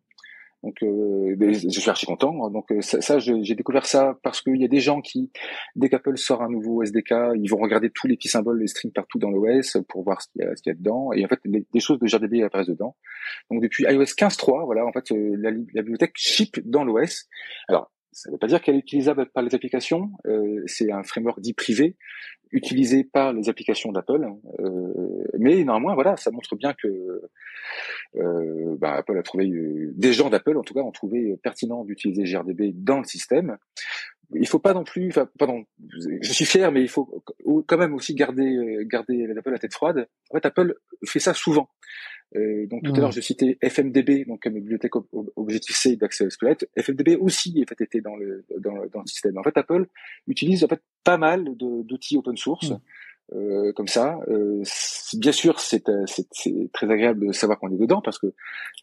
Donc, euh, mais je suis archi content. Donc euh, ça, ça, j'ai découvert ça parce qu'il y a des gens qui, dès qu'Apple sort un nouveau SDK, ils vont regarder tous les petits symboles, les strings partout dans l'OS pour voir ce qu'il y qu'il y a dedans. Et en fait, les- des choses de GRDB apparaissent dedans. Donc depuis iOS 15.3, voilà, en fait, euh, la, la bibliothèque ship dans l'OS. Alors, ça ne veut pas dire qu'elle est utilisable par les applications. Euh, c'est un framework dit privé, utilisé par les applications d'Apple. Euh, mais néanmoins, voilà, ça montre bien que euh, bah, Apple a trouvé, euh, des gens d'Apple en tout cas ont trouvé pertinent d'utiliser GRDB dans le système. Il faut pas non plus, enfin, pardon, je suis fier, mais il faut quand même aussi garder, garder Apple la tête froide. En fait, Apple fait ça souvent. Euh, donc tout à l'heure, je citais FMDB, donc comme bibliothèque ob- ob- Objective-C d'Access Squelette. FMDB aussi en fait, était dans le, dans, le, dans le système. En fait, Apple utilise en fait pas mal d'outils open source. Mm. Euh, comme ça, euh, bien sûr, c'est euh, c'est- très agréable de savoir qu'on est dedans parce que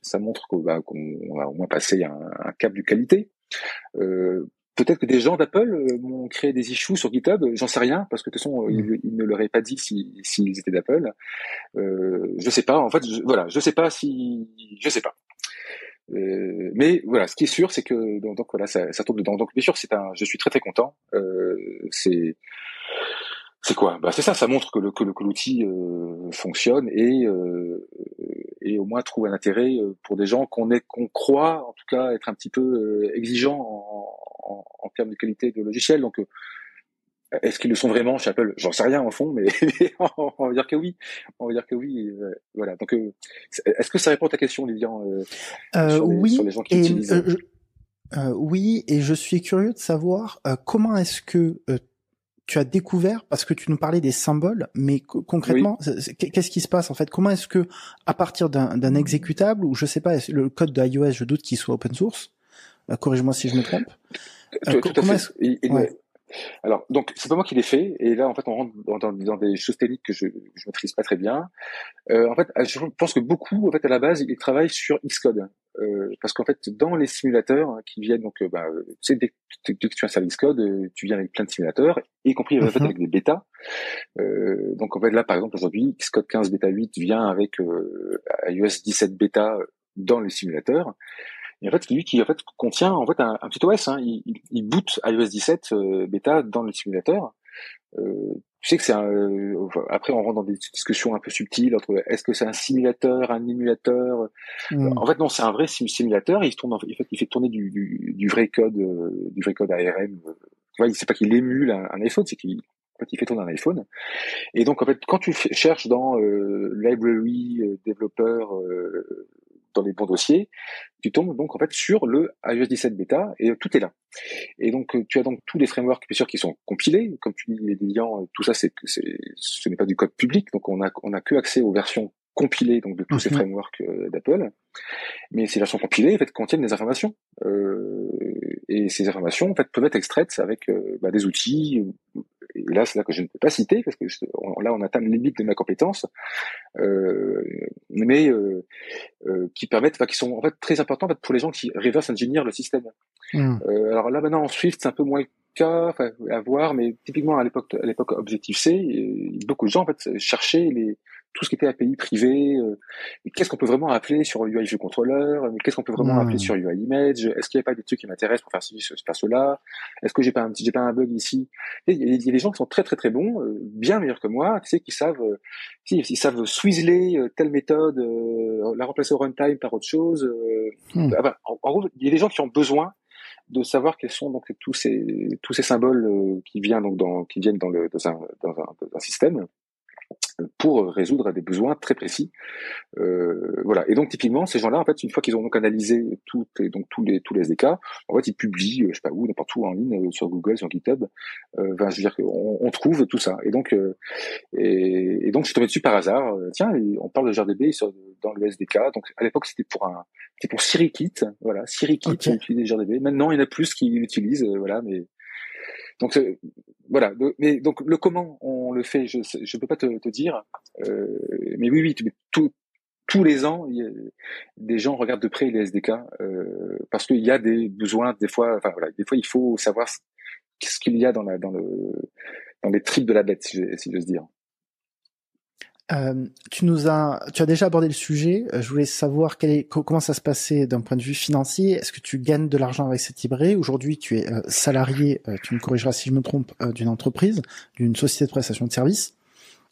ça montre qu'on bah, qu'on a au moins passé un, un cap de qualité. Euh, Peut-être que des gens d'Apple euh, m'ont créé des issues sur GitHub, j'en sais rien, parce que de toute façon, euh, ils, ils ne l'auraient pas dit s'ils si, s'ils étaient d'Apple. Euh, je sais pas, en fait, je, voilà, je sais pas si, je sais pas. Euh, mais voilà, ce qui est sûr, c'est que donc, voilà, ça, ça tombe dedans. Donc bien sûr, c'est un, je suis très très content. Euh, c'est c'est quoi? Bah c'est ça, ça montre que le que l'outil euh, fonctionne et euh, et au moins trouve un intérêt euh, pour des gens qu'on est qu'on croit en tout cas être un petit peu euh, exigeants en, en, en termes de qualité de logiciel. Donc euh, est-ce qu'ils le sont vraiment chez Apple? J'en sais rien au fond, mais on va dire que oui. On va dire que oui. euh, voilà. Donc euh, est-ce que ça répond à ta question, Lilian euh, sur, les, oui, sur les gens qui et, utilisent euh, je- euh, oui, et je suis curieux de savoir euh, comment est-ce que euh, tu as découvert parce que tu nous parlais des symboles, mais concrètement, qu'est-ce qui se passe en fait? Comment est-ce que à partir d'un exécutable ou je sais pas le code de iOS, je doute qu'il soit open source. Corrige-moi si je me trompe. Euh, comment est-ce alors, donc, c'est pas moi qui l'ai fait, et là, en fait, on rentre dans, dans, des choses techniques que je, je maîtrise pas très bien. Euh, en fait, je pense que beaucoup, en fait, à la base, ils travaillent sur Xcode, euh, parce qu'en fait, dans les simulateurs hein, qui viennent, donc, euh, bah, tu sais, dès, que tu installes Xcode, euh, tu viens avec plein de simulateurs, y compris en fait, mhm. avec des bêtas. Euh, donc, en fait, là, par exemple, aujourd'hui, Xcode 15 bêta 8 vient avec iOS 17 bêta dans les simulateurs. Et en fait, lui qui en fait contient en fait un, petit OS. Hein. Il, il, boot iOS 17 euh, bêta dans le simulateur. Euh, tu sais que c'est un. Euh, après, on rentre dans des discussions un peu subtiles entre est-ce que c'est un simulateur, un émulateur? Hmm. En fait, non, c'est un vrai simulateur. Il tourne. En fait, il fait tourner du, du, du vrai code, euh, du vrai code ARM. Tu vois, c'est pas qu'il émule un, un iPhone, c'est qu'il en fait, il fait tourner un iPhone. Et donc, en fait, quand tu cherches dans euh, library, euh, développeur, les bons dossiers, tu tombes donc en fait sur le iOS 17 bêta et tout est là. Et donc tu as donc tous les frameworks bien sûr qui sont compilés, comme tu dis les liens, tout ça c'est ce n'est pas du code public, donc on a on a que accès aux versions compilées donc de tous ces frameworks euh, d'Apple. Mais ces versions compilées en fait contiennent des informations euh, et ces informations en fait peuvent être extraites avec euh, bah, des outils et là c'est là que je ne peux pas citer parce que là on atteint la limite de ma compétence, euh, mais euh, euh, qui permettent, enfin, qui sont en fait très importants en fait, pour les gens qui reverse engineer le système. Hmm. Euh, alors là maintenant en Swift c'est un peu moins cas, à voir, mais typiquement à l'époque à l'époque Objective C, beaucoup de gens en fait cherchaient les tout ce qui était API privé, euh, qu'est-ce qu'on peut vraiment appeler sur UI View Controller, mais qu'est-ce qu'on peut vraiment appeler hmm. sur UI Image, est-ce qu'il n'y a pas des trucs qui m'intéressent pour faire ci, faire cela, est-ce que j'ai pas un j'ai pas un bug ici, il y, a des gens qui sont très très très bons, euh, bien meilleurs que moi, tu sais, qui savent, euh, ils savent swizzler euh, telle méthode, la remplacer au runtime par autre chose. Hmm. Ah bah, en, gros, il y a des gens qui ont besoin de savoir quels sont donc tous ces tous ces symboles qui viennent donc dans qui viennent dans le dans un, dans un, dans un système pour résoudre des besoins très précis. Euh, voilà. Et donc typiquement, ces gens-là, en fait, une fois qu'ils ont donc analysé toutes les, donc tous les tous les SDK, en fait, ils publient, je sais pas où, n'importe où en ligne, euh, sur Google, sur GitHub. Euh, je veux dire qu'on on trouve tout ça. Et donc euh, et, et, donc je suis tombé dessus par hasard. Euh, tiens, on parle de GRDB sur, dans le SDK. Donc à l'époque, c'était pour un c'était pour SiriKit, voilà, SiriKit okay. qui utilisait GRDB. Maintenant, il y en a plus qui l'utilisent, voilà, mais donc voilà. mais donc le comment on le fait, je je peux pas te, te dire. Euh, mais oui, oui, tout, tous les ans, y a, des gens regardent de près les SDK euh, parce qu'il y a des besoins des fois. Enfin voilà, des fois il faut savoir ce qu'il y a dans la dans le dans les tripes de la bête, si j'ose dire. Euh, tu nous as, tu as déjà abordé le sujet. Euh, je voulais savoir comment ça se passait d'un point de vue financier. Est-ce que tu gagnes de l'argent avec cette librairie? Aujourd'hui, tu es euh, salarié, tu me corrigeras si je me trompe, d'une entreprise, d'une société de prestation de services.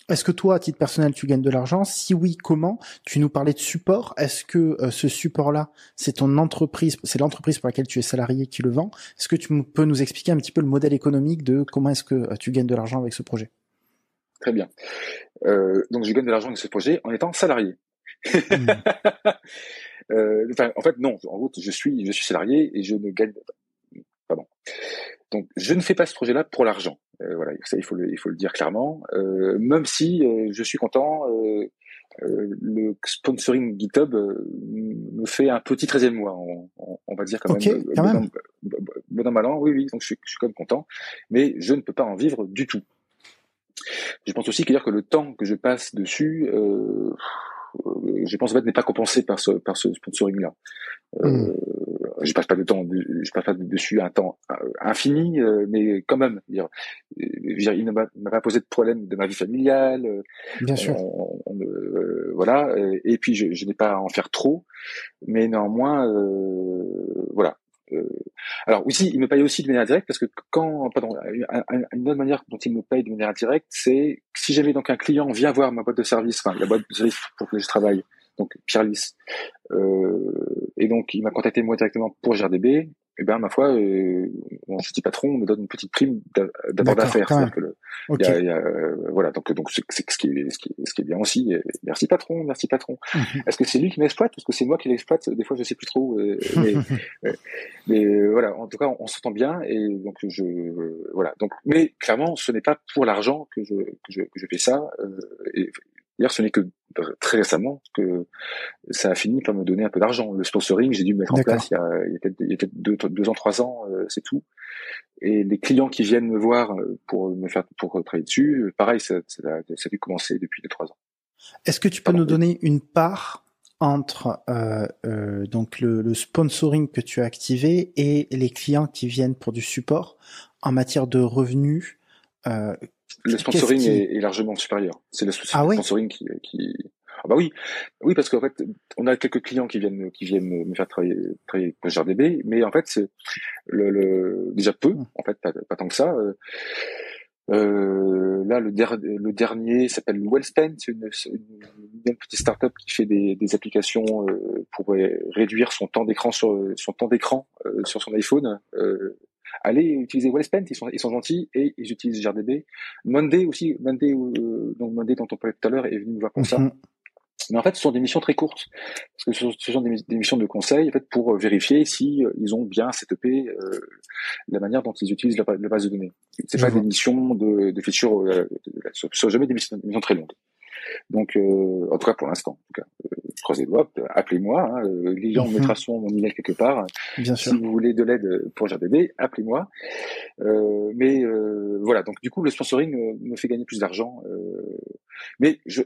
Est-ce que toi, à titre personnel, tu gagnes de l'argent? Si oui, comment? Tu nous parlais de support. Est-ce que ce support-là, c'est ton entreprise, c'est l'entreprise pour laquelle tu es salarié qui le vend? Est-ce que tu peux nous expliquer un petit peu le modèle économique de comment est-ce que tu gagnes de l'argent avec ce projet? Très bien. Euh, donc je gagne de l'argent de ce projet en étant salarié. Hmm. euh, enfin, en fait, non. En route, je suis, je suis salarié et je ne gagne. Pardon. Donc, je ne fais pas ce projet-là pour l'argent. Euh, voilà, ça, il faut le, il faut le dire clairement. Euh, même si euh, je suis content, euh, le sponsoring GitHub me fait un petit 13e mois, on, on, va dire quand même. Quand même. Bon, bon, oui, oui. Donc, je suis, je suis quand même content, mais je ne peux pas en vivre du tout. Je pense aussi dire que le temps que je passe dessus, euh, je pense en fait n'est pas compensé par ce par ce sponsoring là. Euh, hmm. Je passe pas de temps, je passe pas dessus un temps euh, infini, euh, mais quand même, euh, dire il ne m'a pas posé de problème de ma vie familiale. Bien sûr. voilà. Et puis je, je n'ai pas à en faire trop, mais néanmoins, voilà. Euh, alors aussi, il me paye aussi de manière directe parce que quand, pardon, une autre manière dont il me paye de manière indirecte, c'est si j'avais donc un client vient voir ma boîte de service, enfin la boîte de service pour laquelle je travaille, donc Pierre euh, et donc il m'a contacté moi directement pour GRDB. Eh ben ma foi, euh, mon petit patron me donne une petite prime d'avoir d'affaires. Okay. Y a, euh, voilà, donc donc c'est ce qui est ce qui est, ce qui est bien aussi. Merci patron, merci patron. Mhm. Est-ce que c'est lui qui m'exploite? Ou est-ce que c'est moi qui l'exploite? Des fois, je sais plus trop. Euh, mais, mais voilà, en tout cas, on, s'entend bien et donc je voilà. Donc, mais clairement, ce n'est pas pour l'argent que je que je, que je fais ça. et D'ailleurs, ce n'est que très récemment que ça a fini par me donner un peu d'argent. Le sponsoring, j'ai dû le mettre en place il y a, il y a peut-être deux, deux, ans, trois ans, euh, c'est tout. Et les clients qui viennent me voir euh, pour me faire pour travailler dessus, pareil, ça, ça, a, ça a dû commencer depuis deux trois ans. Est-ce que tu peux nous donner une part entre euh, euh, donc le, le, sponsoring que tu as activé et les clients qui viennent pour du support en matière de revenus euh, le sponsoring est, largement supérieur. C'est le ah sponsoring qui, qui, ah bah oui, oui parce qu'en fait, on a quelques clients qui viennent qui viennent me faire travailler travailler pour GRDB, mais en fait c'est le, le, déjà peu, hmm. en fait pas, pas tant que ça. Euh, euh là, le, le dernier s'appelle Wellspend, c'est une, une, petite startup qui fait des, des applications euh, pour réduire son temps d'écran sur son temps d'écran euh, sur son iPhone. Euh, allez utiliser Wellspent, ils sont, ils sont gentils et ils utilisent GRDB. Monday aussi, Monday, euh, donc Monday dont on parlait tout à l'heure est venu nous voir comme ça. Mhm. Mais en fait, ce sont des missions très courtes, parce que ce sont, des, missions de conseil en fait, pour euh, vérifier si euh, ils ont bien setupé euh, la manière dont ils utilisent la, base de données. C'est pas des missions de, de features, euh, ce sont jamais des missions, des missions très longues. Donc, euh, en tout cas pour l'instant, en tout cas, euh, croisez les doigts, appelez-moi. Hein, euh, les gens mettra son mon email quelque part. Bien sûr. Si vous voulez de l'aide pour GRDB, appelez-moi. Euh, mais euh, voilà, donc du coup, le sponsoring me fait gagner plus d'argent. mais je,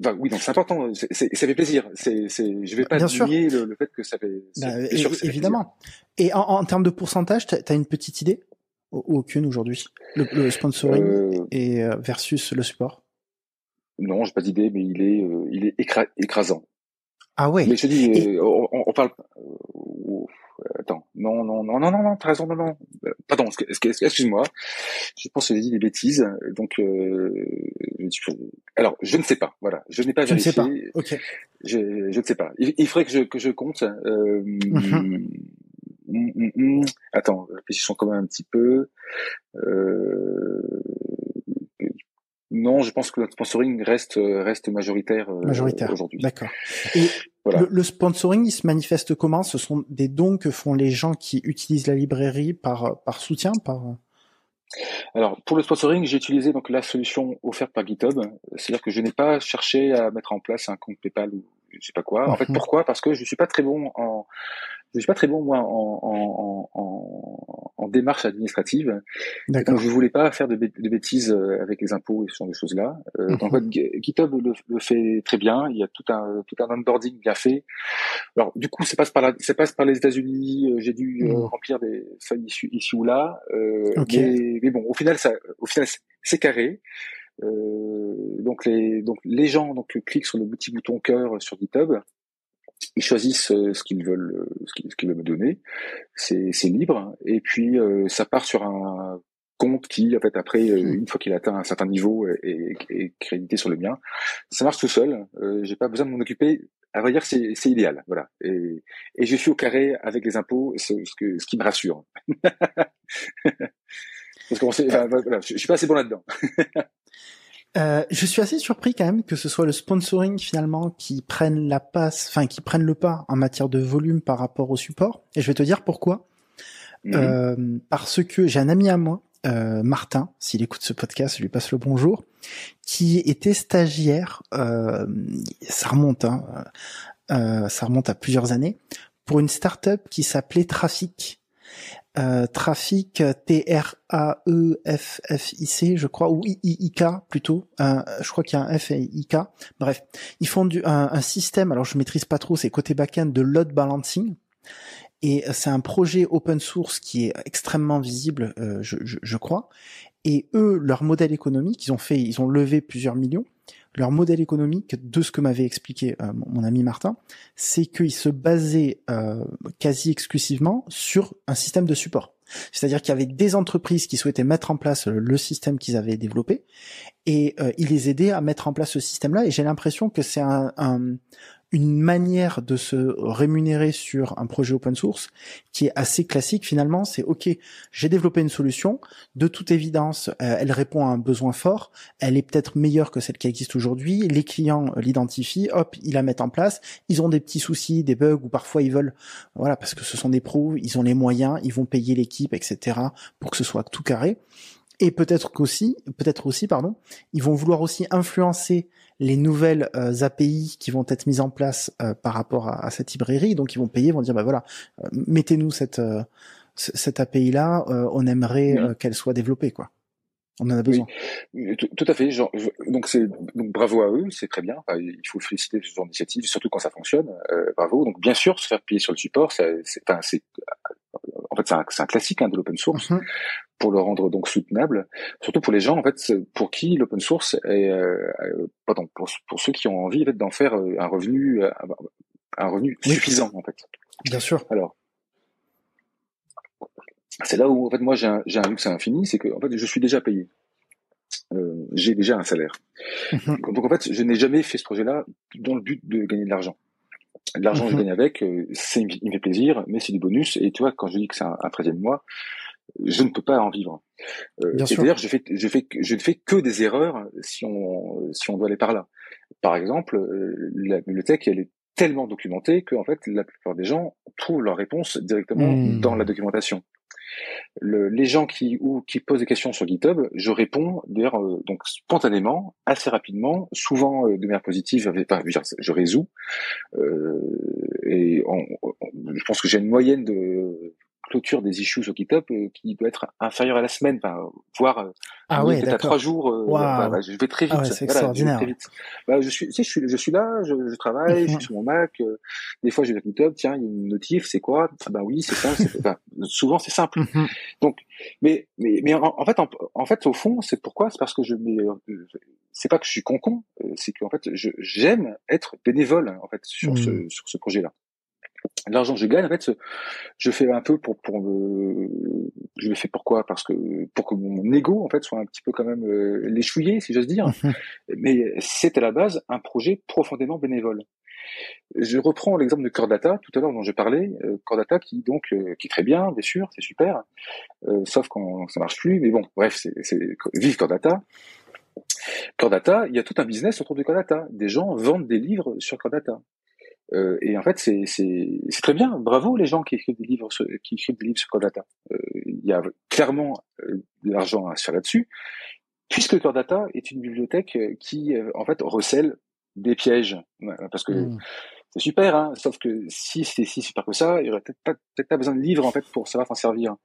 Enfin, oui, donc c'est important. ça fait plaisir. C'est, c'est, je vais pas nier le, le, fait que ça fait. Bah, évidemment. Et en, en, termes de pourcentage, t'as as une petite idée? Ou aucune aujourd'hui? Le, le, sponsoring et versus le support? Non, j'ai pas d'idée, mais il est, euh, il est écrasant. Ah ouais. Mais je te dis, euh, on, on, parle. Euh, attends, non, non, non, non, non, non, t'as raison, non, non. Pardon, excuse-moi. Je pense que j'ai dit des bêtises. Donc, alors, je ne sais pas. Voilà, je n'ai pas vérifié. Je ne sais pas. Ok. Je, je ne sais pas. Il, faudrait que je que je compte. Euh, mm Attends, réfléchissons quand même un petit peu. Euh, non, je pense que le sponsoring reste reste majoritaire, euh, majoritaire. aujourd'hui. D'accord. Et le, sponsoring, il se manifeste comment? Ce sont des dons que font les gens qui utilisent la librairie par par soutien, par alors pour le sponsoring, j'ai utilisé donc la solution offerte par GitHub, c'est-à-dire que je n'ai pas cherché à mettre en place un compte PayPal ou je sais pas quoi. En fait, mhm. pourquoi? Parce que je suis pas très bon en je suis pas très bon moi en, en, en, en démarche administrative. Donc je voulais pas faire de, de, bêtises euh, avec les impôts et ce genre de choses là. Euh, Donc mhm. GitHub le, le, fait très bien. Il y a tout un tout un onboarding bien fait. Alors du coup, ça passe par la, ça passe par les États-Unis. Euh, j'ai dû euh, mhm. remplir des feuilles ici, ici ou là. Euh, mais, mais, bon, au final, ça, au final, c'est carré. Euh, donc les donc les gens donc cliquent sur le petit bouton cœur sur GitHub ils choisissent euh, ce qu'ils veulent, euh, ce qu'ils veulent me donner. C'est, libre. Et puis euh, ça part sur un compte qui, en fait, après, une fois qu'il atteint un certain niveau, est, crédité sur le mien. Ça marche tout seul. Euh, j'ai pas besoin de m'en occuper. À vrai dire, c'est, idéal, voilà. Et, et je suis au carré avec les impôts, ce, ce, que, ce qui me rassure. Voilà, je, je suis pas assez bon là-dedans. Euh, je suis assez surpris quand même que ce soit le sponsoring finalement qui prenne la passe, enfin qui prenne le pas en matière de volume par rapport au support. Et je vais te dire pourquoi. Euh, parce que j'ai un ami à moi, euh, Martin, s'il écoute ce podcast, je lui passe le bonjour, qui était stagiaire. ça remonte, hein, ça remonte à plusieurs années pour une start-up qui s'appelait Trafic euh, trafic T-R-A-E-F-F-I-C, je crois, ou I-I-K plutôt. Euh, je crois qu'il y a un F et I-K. Bref, ils font du, un, système, alors je maîtrise pas trop, c'est côté backend de load balancing. Et c'est un projet open source qui est extrêmement visible, euh, je, je, je, crois. Et eux, leur modèle économique, ils ont fait, ils ont levé plusieurs millions leur modèle économique, de ce que m'avait expliqué euh, mon, ami Martin, c'est qu'ils se basaient euh, quasi exclusivement sur un système de support. C'est-à-dire qu'il y avait des entreprises qui souhaitaient mettre en place le système qu'ils avaient développé, et il les aidait à mettre en place ce système-là. Et j'ai l'impression que c'est un, un, une manière de se rémunérer sur un projet open source qui est assez classique finalement. C'est ok, j'ai développé une solution. De toute évidence, euh, elle répond à un besoin fort. Elle est peut-être meilleure que celle qui existe aujourd'hui. Les clients l'identifient, hop, ils la mettent en place. Ils ont des petits soucis, des bugs ou parfois ils veulent, voilà, parce que ce sont des pros, ils ont les moyens, ils vont payer l'équipe, etc. pour que ce soit tout carré. Et peut-être qu'aussi, peut-être aussi, pardon, ils vont vouloir aussi influencer les nouvelles euh, API qui vont être mises en place euh, par rapport à, cette librairie. Donc ils vont payer, vont dire bah voilà, euh, mettez-nous cette cette API là, on aimerait qu'elle soit développée quoi. On en a besoin. tout, à fait. Genre, donc c'est donc bravo à eux, c'est très bien. il faut féliciter ce genre d'initiative, surtout quand ça fonctionne. bravo. Donc bien sûr, se faire payer sur le support, c'est, enfin, c'est en fait, c'est un, classique hein, de l'open source mhm. pour le rendre donc soutenable, surtout pour les gens en fait pour qui l'open source est, euh, euh pardon, pour, pour, ceux qui ont envie d'en faire euh, un revenu, un revenu suffisant en fait. Bien sûr. Alors, c'est là où en fait moi j'ai un, luxe infini, c'est que en fait je suis déjà payé. Euh, j'ai déjà un salaire. Mhm. Donc en fait, je n'ai jamais fait ce projet-là dans le but de gagner de l'argent. L'argent que je mhm. gagne avec, euh, c'est, il me fait plaisir, mais c'est du bonus. Et tu vois, quand je dis que c'est un, un 13 mois, je ne peux pas en vivre. Euh, C'est-à-dire, je fais, je fais, je ne fais que des erreurs si on, si on doit aller par là. Par exemple, euh, la bibliothèque, elle est tellement documentée que, en fait, la plupart des gens trouvent leur réponse directement hmm. dans la documentation le, les gens qui ou posent des questions sur GitHub, je réponds d'ailleurs euh, donc spontanément, assez rapidement, souvent euh, de manière positive. Enfin, je résous euh, et je pense que j'ai une moyenne de clôture des issues au GitHub euh, qui doit être inférieure à la semaine, enfin, voire euh, ah à trois jours. Euh, bah, je vais très vite. Ah ouais, c'est extraordinaire. Je, bah, je suis, tu sais, je suis, je suis là, je, je travaille, je suis sur mon Mac. des fois, je vais à GitHub, tiens, il y a une notif, c'est quoi? Ah, bah oui, c'est ça. Enfin, souvent, c'est simple. Mhm. Donc, mais, mais, mais en, fait, en, fait, au fond, c'est pourquoi? C'est parce que je c'est pas que je suis con con, c'est qu'en fait, j'aime être bénévole en fait sur ce mhm. sur ce projet-là l'argent que je gagne en fait je fais un peu pour pour me je le fais pourquoi? Parce que pour que mon ego en fait soit un petit peu quand même euh, l'échouillé si j'ose dire. Mais c'est à la base un projet profondément bénévole. Je reprends l'exemple de Core Data tout à l'heure dont j'ai parlé euh, Core Data qui donc euh, qui est très bien bien sûr c'est super euh, sauf quand ça marche plus mais bon bref c'est vive Core Data. Core Data, il y a tout un business autour de Core Data. Des gens vendent des livres sur Core Data. Euh, et en fait, c'est très bien. Bravo les gens qui écrivent des livres, sur, qui écrivent des livres sur Core Euh, il y a clairement euh, de l'argent à se faire là-dessus, puisque Core Data est une bibliothèque euh, qui, en fait, recèle des pièges. Parce que mmh. c'est super, hein, sauf que si c'était si super que ça, il y aurait peut-être pas, peut pas besoin de livres en fait pour savoir s'en servir.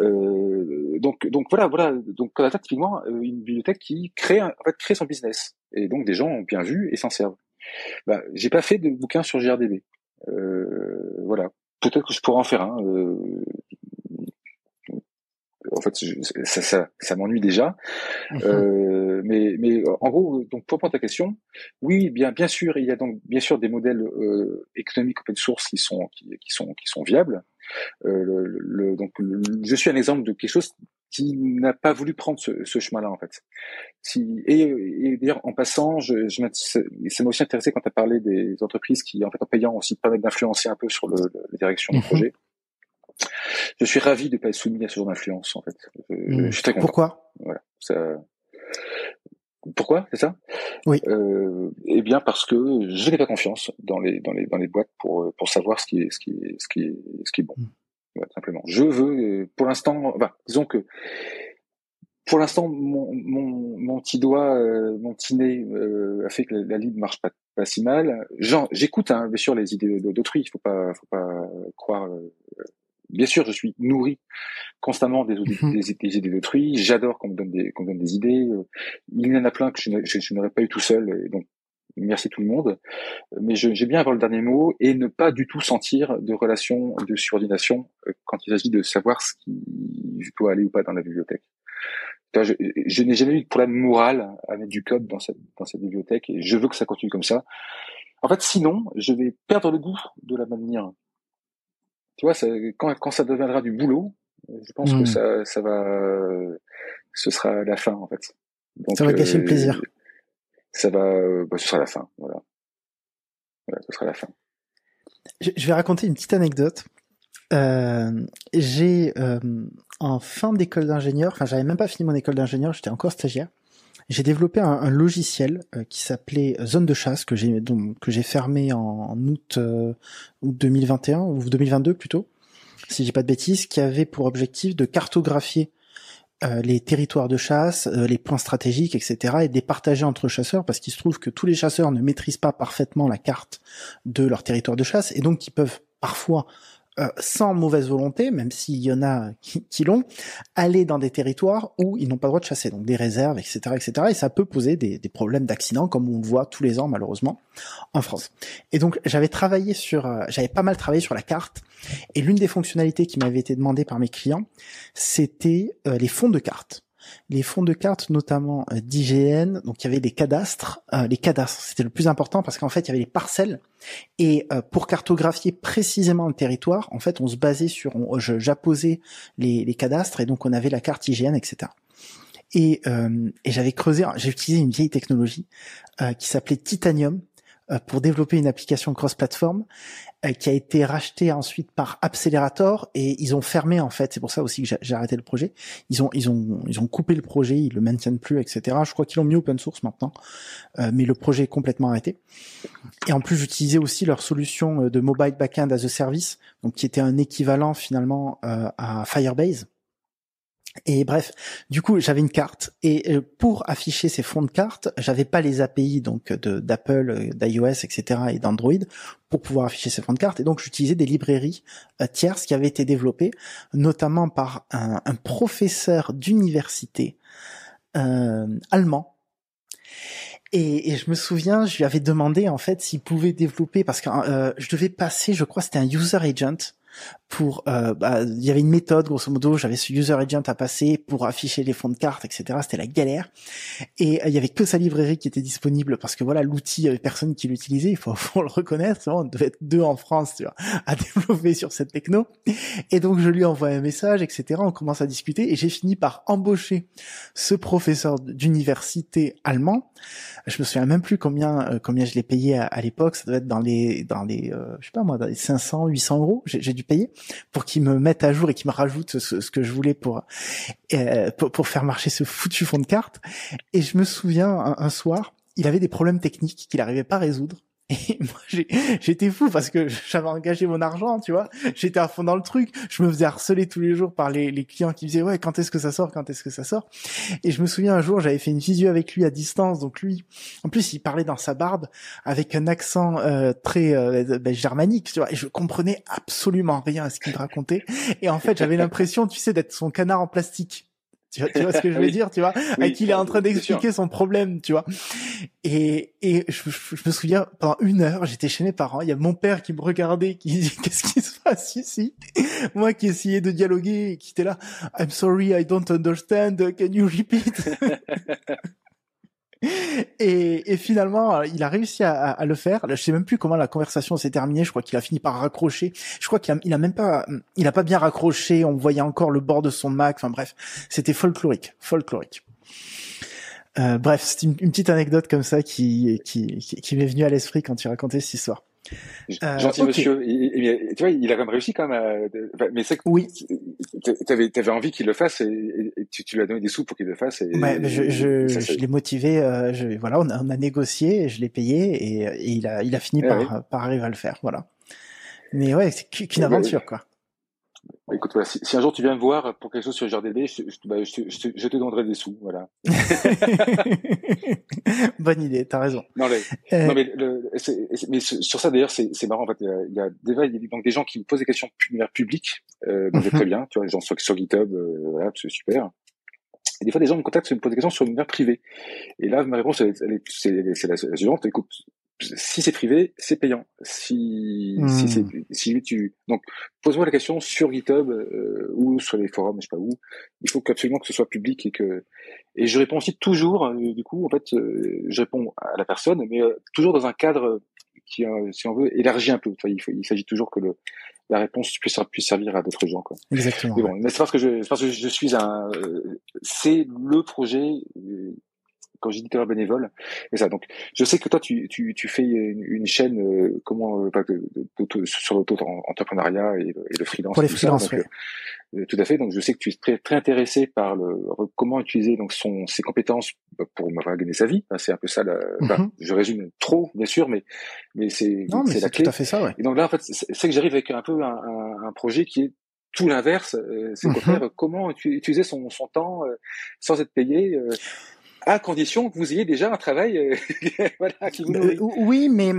Euh, donc, donc voilà, voilà. Donc Core Data, typiquement, une bibliothèque qui crée, en fait, crée son business. Et donc des gens ont bien vu et s'en servent. Bah, j'ai pas fait de bouquin sur GRDB. Euh, voilà. Peut-être que je pourrais en faire un. Euh, en fait, ça, ça, ça m'ennuie déjà. Mhm. Euh, mais, mais en gros, donc pour répondre à ta question, oui, bien, bien sûr, il y a donc bien sûr des modèles euh, économiques open source qui sont qui, qui sont qui sont viables. Euh, le, le, donc, je suis un exemple de quelque chose qui n'a pas voulu prendre ce, ce chemin-là en fait. Si, et, et d'ailleurs en passant, je, je ça m'a aussi intéressé quand tu as parlé des entreprises qui en fait en payant aussi permettent d'influencer un peu sur le, la direction du mhm. projet. Je suis ravi de pas être soumis à ce genre d'influence en fait. Je, je, suis très content. Pourquoi? Voilà. Ça... Pourquoi c'est ça? Oui. Euh, eh bien parce que je n'ai pas confiance dans les dans les dans les boîtes pour pour savoir ce qui est ce qui est ce qui est ce qui est bon. Simplement. Je veux, euh, pour l'instant, enfin, disons que pour l'instant, mon, mon, mon, petit doigt, euh, mon petit nez euh, a fait que la, ligne marche pas, pas si mal. J'écoute hein, bien sûr les idées d'autrui. Il faut pas, faut pas croire. bien sûr, je suis nourri constamment des, mhm. des, idées d'autrui. J'adore qu'on me donne des, qu'on donne des idées. Il y en a plein que je, je n'aurais pas eu tout seul. Et donc, merci tout le monde, mais j'ai bien avoir le dernier mot et ne pas du tout sentir de relation de subordination euh, quand il s'agit de savoir ce qui doit aller ou pas dans la bibliothèque. Je, je n'ai jamais eu de problème moral à mettre du code dans cette, dans cette bibliothèque et je veux que ça continue comme ça. En fait, sinon, je vais perdre le goût de la manière. Tu vois, ça, quand, quand ça deviendra du boulot, je pense que mmh. ça, ça va, ce sera la fin en fait. ça va cacher le plaisir. Ça va, bah, ce sera la fin, voilà. Ce sera la fin. Je, vais raconter une petite anecdote. Euh, j'ai euh, en fin d'école d'ingénieur, enfin j'avais même pas fini mon école d'ingénieur, j'étais encore stagiaire. J'ai développé un, logiciel euh, qui s'appelait Zone de chasse que j'ai que j'ai fermé en, en août, euh, août 2021 ou 2022 plutôt, si j'ai pas de bêtises, qui avait pour objectif de cartographier euh, les territoires de chasse, euh, les points stratégiques, etc., et de les partager entre chasseurs, parce qu'il se trouve que tous les chasseurs ne maîtrisent pas parfaitement la carte de leur territoire de chasse, et donc ils peuvent parfois euh, sans mauvaise volonté, même s'il y en a qui, l'ont, aller dans des territoires où ils n'ont pas le droit de chasser, donc des réserves, etc., etc. Et ça peut poser des, problèmes d'accident, comme on le voit tous les ans malheureusement en France. Et donc j'avais travaillé sur, euh, j'avais pas mal travaillé sur la carte, et l'une des fonctionnalités qui m'avait été demandée par mes clients, c'était euh, les fonds de carte les fonds de cartes, notamment euh, d'IGN, donc il y avait des cadastres. Euh, les cadastres, c'était le plus important parce qu'en fait, il y avait les parcelles. Et euh, pour cartographier précisément le territoire, en fait, on se basait sur, j'apposais les, les cadastres et donc on avait la carte IGN, etc. Et, et j'avais creusé, j'ai utilisé une vieille technologie qui s'appelait Titanium, pour développer une application cross-platform euh, qui a été racheté ensuite par Accelerator et ils ont fermé en fait. C'est pour ça aussi que j'ai arrêté le projet. Ils ont ils ont ils ont coupé le projet, ils le maintiennent plus, etc. Je crois qu'ils l'ont mis open source maintenant, euh, mais le projet est complètement arrêté. Et en plus, j'utilisais aussi leur solution euh, de mobile backend as a service, donc qui était un équivalent finalement à Firebase et bref, du coup, j'avais une carte et euh, pour afficher ces fonds de carte, j'avais pas les API donc d'Apple, euh, d'iOS, etc. et d'Android pour pouvoir afficher ces fonds de carte. Et donc, j'utilisais des librairies euh, tierces qui avaient été développées, notamment par un, professeur d'université allemand. Et, et, je me souviens, je lui avais demandé en fait s'il pouvait développer parce que je devais passer, je crois, c'était un user agent pour euh, bah, il y avait une méthode grosso modo j'avais ce user agent à passer pour afficher les fonds de cartes etc c'était la galère. Et euh, il y avait que sa librairie qui était disponible parce que voilà l'outil il y avait personne qui l'utilisait. Il faut, faut, le reconnaître on devait être deux en France tu vois à développer sur cette techno. Et donc je lui envoie un message etc on commence à discuter et j'ai fini par embaucher ce professeur d'université allemand. Je me souviens même plus combien euh, combien je l'ai payé à, l'époque. Ça devait être dans les dans les je sais pas moi dans les 500 800 euros. J'ai dû payer pour qu'ils me mettent à jour et qu'ils me rajoutent ce, que je voulais euh, pour, pour, faire marcher ce foutu fond de carte. Et je me souviens un soir, il avait des problèmes techniques qu'il n'arrivait pas à résoudre. Et moi, j'étais fou parce que j'avais engagé mon argent, tu vois. J'étais à fond dans le truc. Je me faisais harceler tous les jours par les, les clients qui disaient ouais, quand est-ce que ça sort, quand est-ce que ça sort? Et je me souviens un jour, j'avais fait une visio avec lui à distance. Donc lui, en plus, il parlait dans sa barbe avec un accent euh, très euh, ben, germanique, tu vois. Et je comprenais absolument rien à ce qu'il racontait. Et en fait, j'avais l'impression, tu sais, d'être son canard en plastique. Tu vois, tu vois ce que je veux dire, tu vois, oui, qu'il est en train d'expliquer son problème, tu vois. Et, et je, je, me souviens, pendant une heure, j'étais chez mes parents, il y a mon père qui me regardait, qui dit, qu'est-ce qui se passe ici? Moi qui essayais de dialoguer, qui était là, I'm sorry, I don't understand, can you repeat? Et, et, finalement, il a réussi à, à, le faire. Je sais même plus comment la conversation s'est terminée. Je crois qu'il a fini par raccrocher. Je crois qu'il a, il a même pas, il a pas bien raccroché. On voyait encore le bord de son Mac. Enfin bref, c'était folklorique, folklorique. Euh, bref, c'est une, une, petite anecdote comme ça qui, qui, qui, qui m'est venue à l'esprit quand tu racontais cette histoire. Euh, Gentil monsieur. tu vois, il a quand même réussi quand même. À, mais c'est que oui. T'avais avais envie qu'il le fasse et, tu, tu lui as donné des sous pour qu'il le fasse. Et, ouais, je, je, je l'ai motivé. Euh, je, voilà, on a, on a négocié, je l'ai payé et, il a il a fini eh par, par arriver à le faire. Voilà. Mais ouais, c'est qu'une eh aventure quoi. Bah, écoute, voilà, si, si, un jour tu viens me voir pour quelque chose sur GRDB, je, je, bah, je, je, je te donnerai des sous, voilà. Bonne idée, t'as raison. Non, mais, euh... non, mais, le, mais sur ça d'ailleurs, c'est marrant. En fait, il y a, des, il y a donc des gens qui me posent des questions publiques, euh, donc très bien, tu vois, les gens sur, sur GitHub, euh, voilà, c'est super. Et des fois, des gens me contactent, me posent des questions sur l'univers privé. Et là, ma réponse, c'est la, la suivante. Écoute, si c'est privé, c'est payant. Si, si c'est, hmm. si tu, donc, pose-moi la question sur GitHub euh, ou sur les forums, je sais pas où. Il faut absolument que ce soit public et que, et je réponds aussi toujours. Euh, du coup, en fait, euh, je réponds à la personne, mais toujours dans un cadre qui, si on veut, élargi un peu. il, faut, il s'agit toujours que le, la réponse puisse, puisse servir à d'autres gens. Quoi. Exactement. Mais bon, mais c'est parce que je, c'est parce que je suis un, c'est le projet quand j'ai dit tout à l'heure bénévole, et ça. Donc, je sais que toi, tu, tu, tu fais une, chaîne euh, comment euh, de, sur l'auto-entrepreneuriat et, et, le freelance. Pour les freelances, oui. Euh, tout à fait. Donc, je sais que tu es très, très intéressé par le comment utiliser donc son ses compétences pour gagner sa vie. c'est un peu ça. La, mhm. je résume trop, bien sûr, mais mais c'est c'est la clé. Tout à fait ça. Ouais. Et donc là, en fait, c'est que j'arrive avec un peu un, un, un projet qui est tout l'inverse, c'est mmh. comment utiliser son, son temps sans être payé à condition que vous ayez déjà un travail euh, voilà, qui vous euh, Oui, mais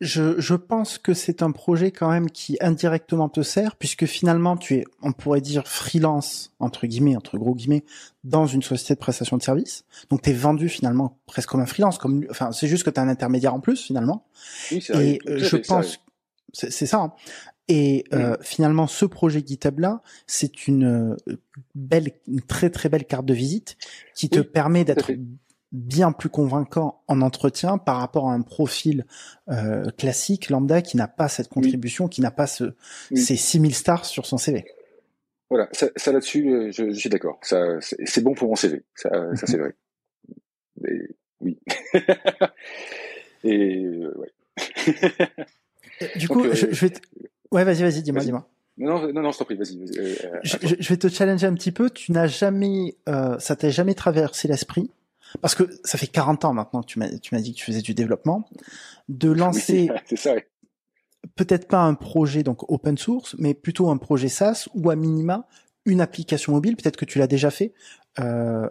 je, je pense que c'est un projet quand même qui indirectement te sert, puisque finalement tu es, on pourrait dire freelance entre guillemets, entre gros guillemets, dans une société de prestation de services. Donc tu es vendu finalement presque comme un freelance, comme, enfin c'est juste que tu as un intermédiaire en plus finalement. Oui, Et euh, je pense, c'est ça. Hein. Et euh, finalement, ce projet GitHub là, c'est une euh, belle, une très très belle carte de visite qui te permet d'être bien plus convaincant en entretien par rapport à un profil euh, classique lambda qui n'a pas cette contribution, qui n'a pas ce, ces 6000 stars sur son CV. Voilà, ça, ça là-dessus, euh, je, je, suis d'accord. Ça, c'est bon pour mon CV. Ça, ça c'est vrai. Mais, oui. Et euh, ouais. du coup, je, je, vais. Ouais, vas-y, vas-y, dis-moi, dis-moi. Non, non, non, je t'en prie, vas-y. Euh, euh, je, je, vais te challenger un petit peu. Tu n'as jamais, euh, ça t'a jamais traversé l'esprit, parce que ça fait 40 ans maintenant que tu m'as, tu m'as dit que tu faisais du développement, de lancer. c'est ça. Peut-être pas un projet donc open source, mais plutôt un projet SaaS ou à minima une application mobile. Peut-être que tu l'as déjà fait, euh,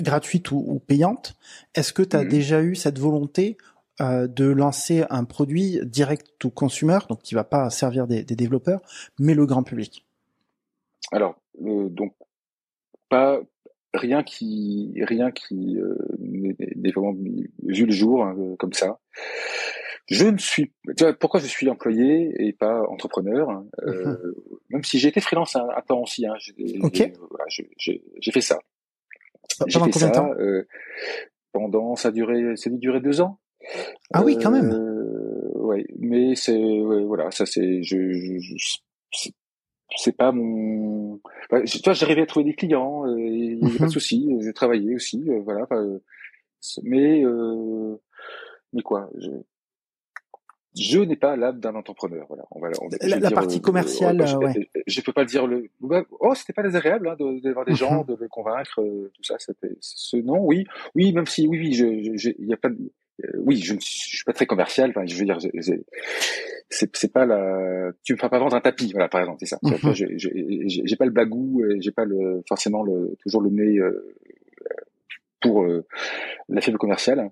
gratuite ou, ou payante. Est-ce que tu as mhm. déjà eu cette volonté euh, de lancer un produit direct to consumer, donc qui va pas servir des, développeurs, mais le grand public Alors, euh, donc pas rien qui rien qui euh, n'est vraiment vu le jour hein, comme ça. Je ne suis, tu vois, pourquoi je suis employé et pas entrepreneur, hein, mhm. même si j'ai été freelance un, temps aussi. Hein, j'ai fait ça. J'ai fait ça pendant ça a duré, ça a duré deux ans. Ah oui, quand même. Euh, ouais, mais c'est voilà, ça c'est je, je, c'est pas mon. tu vois, j'arrivais à trouver des clients, euh, n'y a pas de mhm. souci. Je travaillais aussi, euh, voilà. mais mais quoi, je, je n'ai pas l'âme d'un entrepreneur. Voilà, on va, on la, partie commerciale, je, ouais. je, peux pas le dire. Le, oh, c'était pas désagréable hein, de, voir des gens, mhm. de les convaincre, tout ça. C'était ce non, oui, oui, même si oui, oui, il y a pas, euh, oui, je ne suis pas très commercial. Enfin, je veux dire, c'est pas la. Tu me feras pas vendre un tapis, voilà, par exemple, c'est ça. Mhm. J'ai pas le bagou, j'ai pas le forcément le toujours le nez euh, pour euh, la fibre commerciale.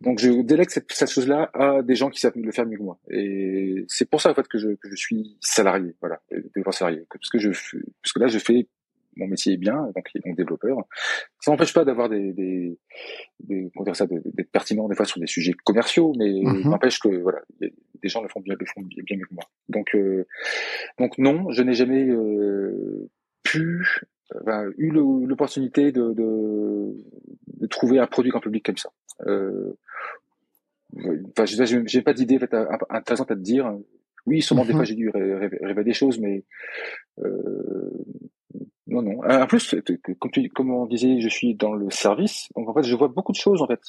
Donc, je délègue cette, cette chose-là à des gens qui savent le faire mieux que moi. Et c'est pour ça en fait que je que je suis salarié, voilà, développeur salarié, parce que je parce que là, je fais mon métier est bien, donc il est donc développeur. Ça n'empêche pas d'avoir des, des, des dire ça, d'être pertinent des fois sur des sujets commerciaux, mais mm n'empêche que voilà, des gens le font bien, le font bien, mieux que moi. Donc, euh, donc non, je n'ai jamais euh, pu, euh, eu l'opportunité de, de, de, trouver un produit en public comme ça. Euh, enfin, je n'ai pas d'idée intéressante à te dire. Oui, sûrement des mhm. fois j'ai dû rêver, des choses, mais euh, non, non. En plus, comme, tu, comme on disait, je suis dans le service, donc en fait, je vois beaucoup de choses en fait.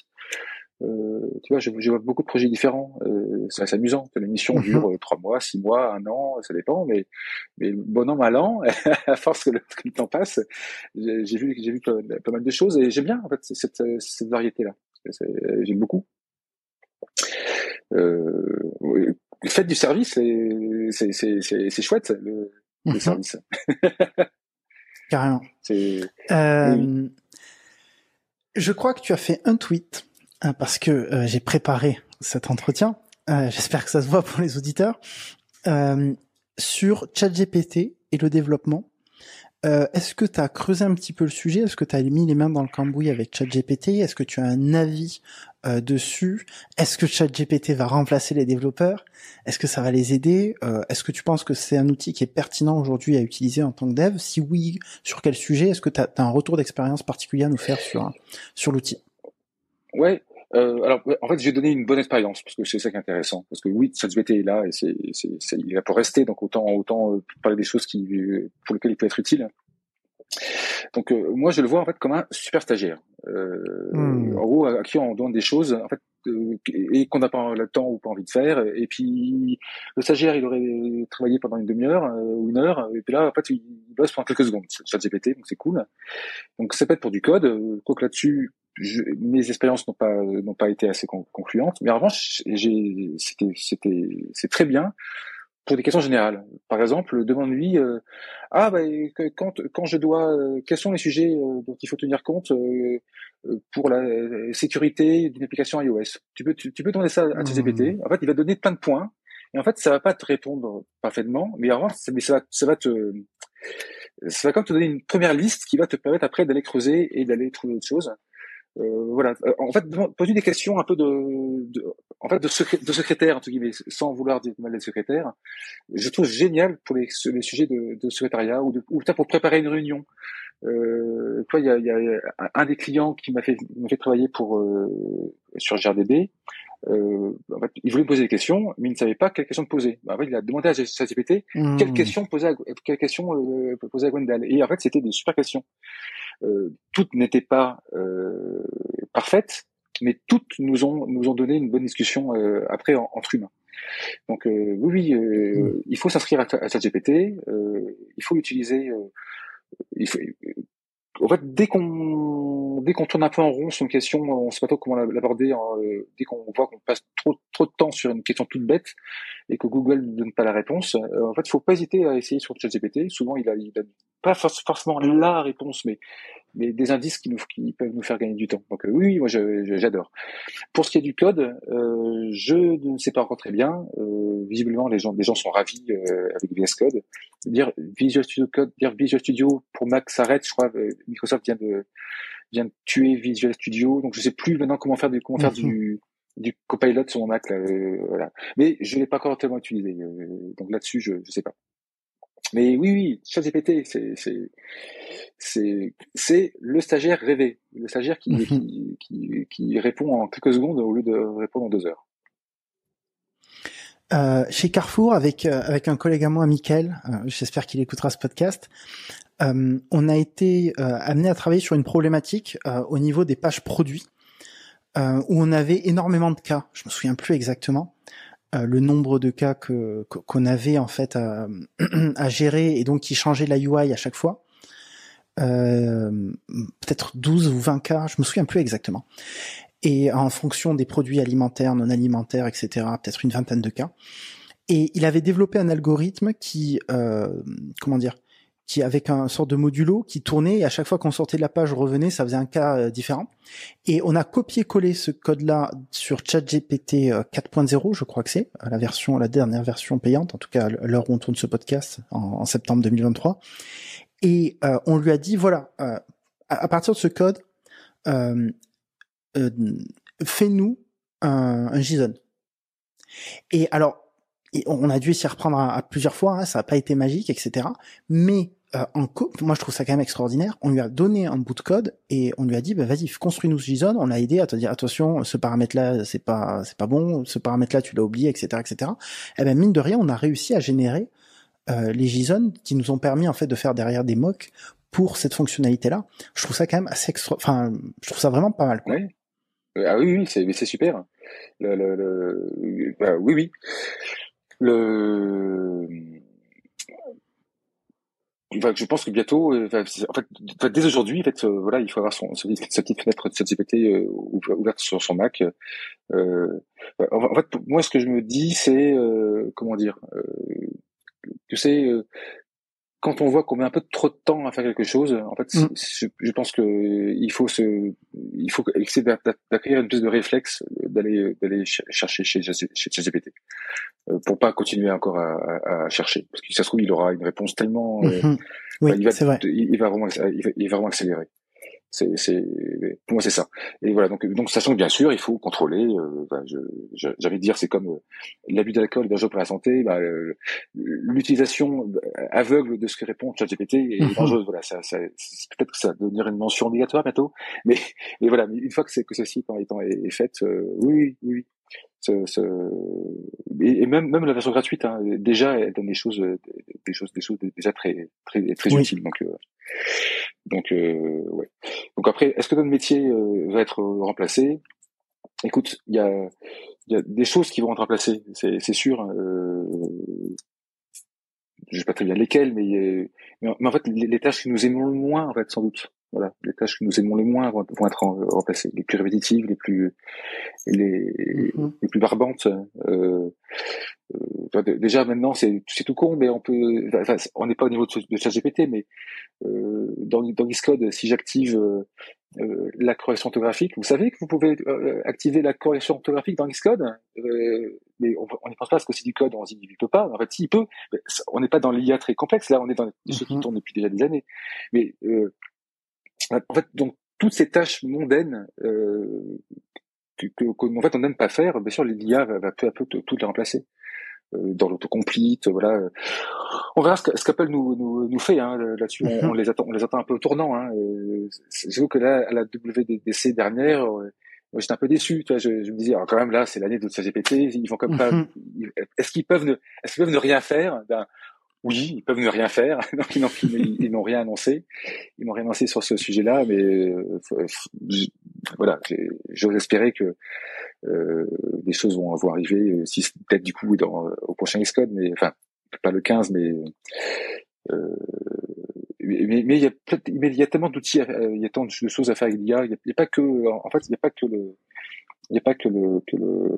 Euh, tu vois, je, je, vois beaucoup de projets différents. Euh, c'est assez amusant. La mission mhm. dure euh, trois mois, six mois, un an, ça dépend. Mais, mais bon an, mal an, à force que le, que le temps passe, j'ai vu, j'ai vu pas, mal de choses et j'aime bien en fait cette, cette variété-là. J'aime beaucoup. Euh, faites du service, c'est chouette le, le mhm. service. Carrément. Euh, je crois que tu as fait un tweet hein, parce que euh, j'ai préparé cet entretien. Euh, j'espère que ça se voit pour les auditeurs sur ChatGPT et le développement. Est-ce que tu as creusé un petit peu le sujet? Est-ce que tu as mis les mains dans le cambouis avec ChatGPT? Est-ce que tu as un avis euh, dessus Est-ce que ChatGPT va remplacer les développeurs? Est-ce que ça va les aider? Euh, Est-ce que tu penses que c'est un outil qui est pertinent aujourd'hui à utiliser en tant que dev? Si oui, sur quel sujet? Est-ce que tu as, un retour d'expérience particulier à nous faire sur, sur l'outil? Ouais, euh, alors, en fait, j'ai donné une bonne expérience parce que c'est ça qui est intéressant. Parce que oui, ChatGPT est là et c'est, il est là pour rester. Donc autant, autant euh, parler des choses qui, pour lesquelles il peut être utile. Donc moi je le vois en fait comme un super stagiaire. Hmm. En gros, à qui on donne des choses en fait et qu'on n'a pas le temps ou pas envie de faire. Et puis le stagiaire, il aurait travaillé pendant une demi-heure ou une heure, et puis là, en fait, il bosse pendant quelques secondes. Chat GPT, donc c'est cool. Donc ça peut être pour du code. Quoi que là-dessus, mes expériences n'ont pas n'ont pas été assez concluantes. Mais en revanche, j'ai c'était c'était c'est très bien pour des questions générales. Par exemple, demande-lui euh, ah bah, quand quand je dois euh, quels sont les sujets euh, dont il faut tenir compte pour la sécurité d'une application iOS? Tu peux tu, peux demander ça à ChatGPT. Mmh. En fait, il va donner plein de points et en fait, ça va pas te répondre parfaitement, mais revanche, ça, ça va ça va te ça va quand même te donner une première liste qui va te permettre après d'aller creuser et d'aller trouver autre chose. Euh, voilà. Euh, en fait, poser des questions un peu de, de en fait, de, secré, de secrétaire entre sans vouloir dire mal des secrétaires. Je trouve génial pour les, sujets de, secrétariat ou, de, ou pour préparer une réunion. Euh, il y a, y a, un des clients qui m'a fait, fait travailler pour euh, sur GRDB. Euh, en fait, il voulait me poser des questions, mais il ne savait pas quelle question poser. Bah, en fait, il a demandé à ChatGPT mmh. quelle question poser à, quelle question euh, poser à Gwendal. Et en fait, c'était des super questions. Euh, toutes n'étaient pas euh, parfaites, mais toutes nous ont nous ont donné une bonne discussion euh, après entre humains. Donc oui, oui mmh. il faut s'inscrire à, à ChatGPT, il faut l'utiliser. il faut, en fait, dès qu'on dès qu'on tourne un peu en rond sur une question, on sait pas trop comment l'aborder. Hein, dès qu'on voit qu'on passe trop trop de temps sur une question toute bête et que Google ne donne pas la réponse, en fait, faut pas hésiter à essayer sur ChatGPT. Souvent, il a, il a pas forcément la réponse, mais mais des indices qui, nous, qui peuvent nous faire gagner du temps. Donc euh, oui, moi j'adore. Pour ce qui est du code, euh, je ne sais pas encore très bien. Euh, visiblement, les gens, les gens sont ravis euh, avec VS Code. Dire Visual Studio Code, dire Visual Studio pour Mac s'arrête. Je crois euh, Microsoft vient de vient de tuer Visual Studio. Donc je sais plus maintenant comment faire du comment faire du mhm. du copilot sur mon Mac. Là, voilà. Mais je l'ai pas encore tellement utilisé. donc là-dessus, je ne sais pas. Mais oui, oui, ChatGPT, c'est c'est c'est le stagiaire rêvé, le stagiaire qui, mhm. qui, qui, répond en quelques secondes au lieu de répondre en deux heures. Euh, chez Carrefour, avec euh, avec un collègue à moi, Michael, euh, j'espère qu'il écoutera ce podcast. Euh, on a été amené à travailler sur une problématique au niveau des pages produits, où on avait énormément de cas. Je me souviens plus exactement. Euh, le nombre de cas que qu'on avait en fait à, à, gérer et donc qui changeait la UI à chaque fois. Euh, peut-être 12 ou 20 cas, je me souviens plus exactement. Et en fonction des produits alimentaires, non alimentaires, etc., peut-être une vingtaine de cas. Et il avait développé un algorithme qui, euh, comment dire, qui avec un sort de modulo qui tournait et à chaque fois qu'on sortait de la page revenait ça faisait un cas euh, différent et on a copié-collé ce code là sur ChatGPT 4.0 euh, je crois que c'est euh, la version la dernière version payante en tout cas l'heure où on tourne ce podcast en, septembre 2023 et on lui a dit voilà à, partir de ce code fais-nous un, un JSON et alors on a dû s'y reprendre à, plusieurs fois, hein, ça n'a pas été magique, etc. Mais euh, en moi je trouve ça quand même extraordinaire. On lui a donné un bout de code et on lui a dit bah, vas-y construis-nous ce JSON. On l'a aidé à te dire attention ce paramètre-là c'est pas c'est pas bon, ce paramètre-là tu l'as oublié, etc., etc. Et eh ben mine de rien on a réussi à générer euh, les JSON qui nous ont permis en fait de faire derrière des mocks pour cette fonctionnalité-là. Je trouve ça quand même assez extra. Enfin je trouve ça vraiment pas mal. Ah oui oui c'est c'est super. Le, le, le... Bah, oui oui le je pense que bientôt, euh, en fait, dès aujourd'hui, en fait, euh, voilà, il faut avoir son, sa petite fenêtre de ChatGPT euh, ouverte sur son Mac. Euh, en fait, moi, ce que je me dis, c'est comment dire, tu sais, quand on voit qu'on met un peu trop de temps à faire quelque chose, en fait, mm. je, pense que il faut se, il faut essayer d'acquérir une espèce de réflexe d'aller d'aller chercher chez chez ChatGPT euh, pour pas continuer encore à, à, chercher, parce que ça se trouve il aura une réponse tellement, euh, oui, il va, vrai. Il, va vraiment, il va, il va vraiment accélérer. C'est, pour moi, c'est ça. Et voilà. Donc, donc, sachant que bien sûr, il faut contrôler. Euh, je, j'avais dire, c'est comme euh, l'abus d'alcool dangereux pour la santé. Bah, l'utilisation aveugle de ce que répond ChatGPT est mhm. dangereuse. Voilà, ça, ça peut-être que ça va devenir une mention obligatoire bientôt. Mais, mais voilà. une fois que c'est que ceci étant est, est faite, euh, oui, et, même même la version gratuite hein, déjà elle donne des choses des choses des choses déjà très très très utiles. Donc euh, donc euh, ouais. Donc après est-ce que notre métier euh, va être remplacé? Écoute il y a il y a des choses qui vont être remplacées c'est c'est sûr euh, je sais pas très bien lesquelles mais, mais, en fait les, les, tâches qui nous aimons le moins en fait sans doute voilà, les tâches que nous aimons le moins vont, être remplacées, les plus répétitives, les plus les, mhm. les plus barbantes. Euh, euh, déjà maintenant c'est c'est tout con, mais on peut, enfin, on n'est pas au niveau de, de ChatGPT, mais euh, dans dans Xcode, si j'active euh, la correction orthographique, vous savez que vous pouvez euh, activer la correction orthographique dans Xcode, mais on n'y pense pas parce que c'est du code, on s'y dit pas. En fait, s'il peut, on n'est pas dans l'IA très complexe. Là, on est dans des choses qui mhm. tournent depuis déjà des années, mais en fait, donc toutes ces tâches mondaines euh, que, que, en fait on n'aime pas faire, bien sûr l'IA va, va, peu à peu toutes les remplacer euh, dans l'autocomplete, voilà. On verra ce qu'Apple nous, nous, nous fait hein, là-dessus. On, on, les attend, on les attend un peu au tournant. Hein. C'est vrai que là, à la WWDC dernière, j'étais un peu déçu. Tu vois, je, je me disais, alors quand même là, c'est l'année de ChatGPT, ils vont comme pas. Mhm. Est-ce qu'ils peuvent ne, est-ce qu'ils peuvent ne rien faire? Ben, oui, ils peuvent ne rien faire, donc ils n'ont rien annoncé. Ils n'ont rien annoncé sur ce sujet-là, mais euh, voilà, j'ose espérer que euh, des choses vont, vont arriver, euh, si peut-être du coup dans, au prochain Xcode, mais enfin pas le 15, mais euh, mais, mais il y a mais il y a tellement d'outils, il y a tant de choses à faire avec l'IA. Il n'y a, a, pas que, en fait, il n'y a pas que le, il n'y a pas que le, que le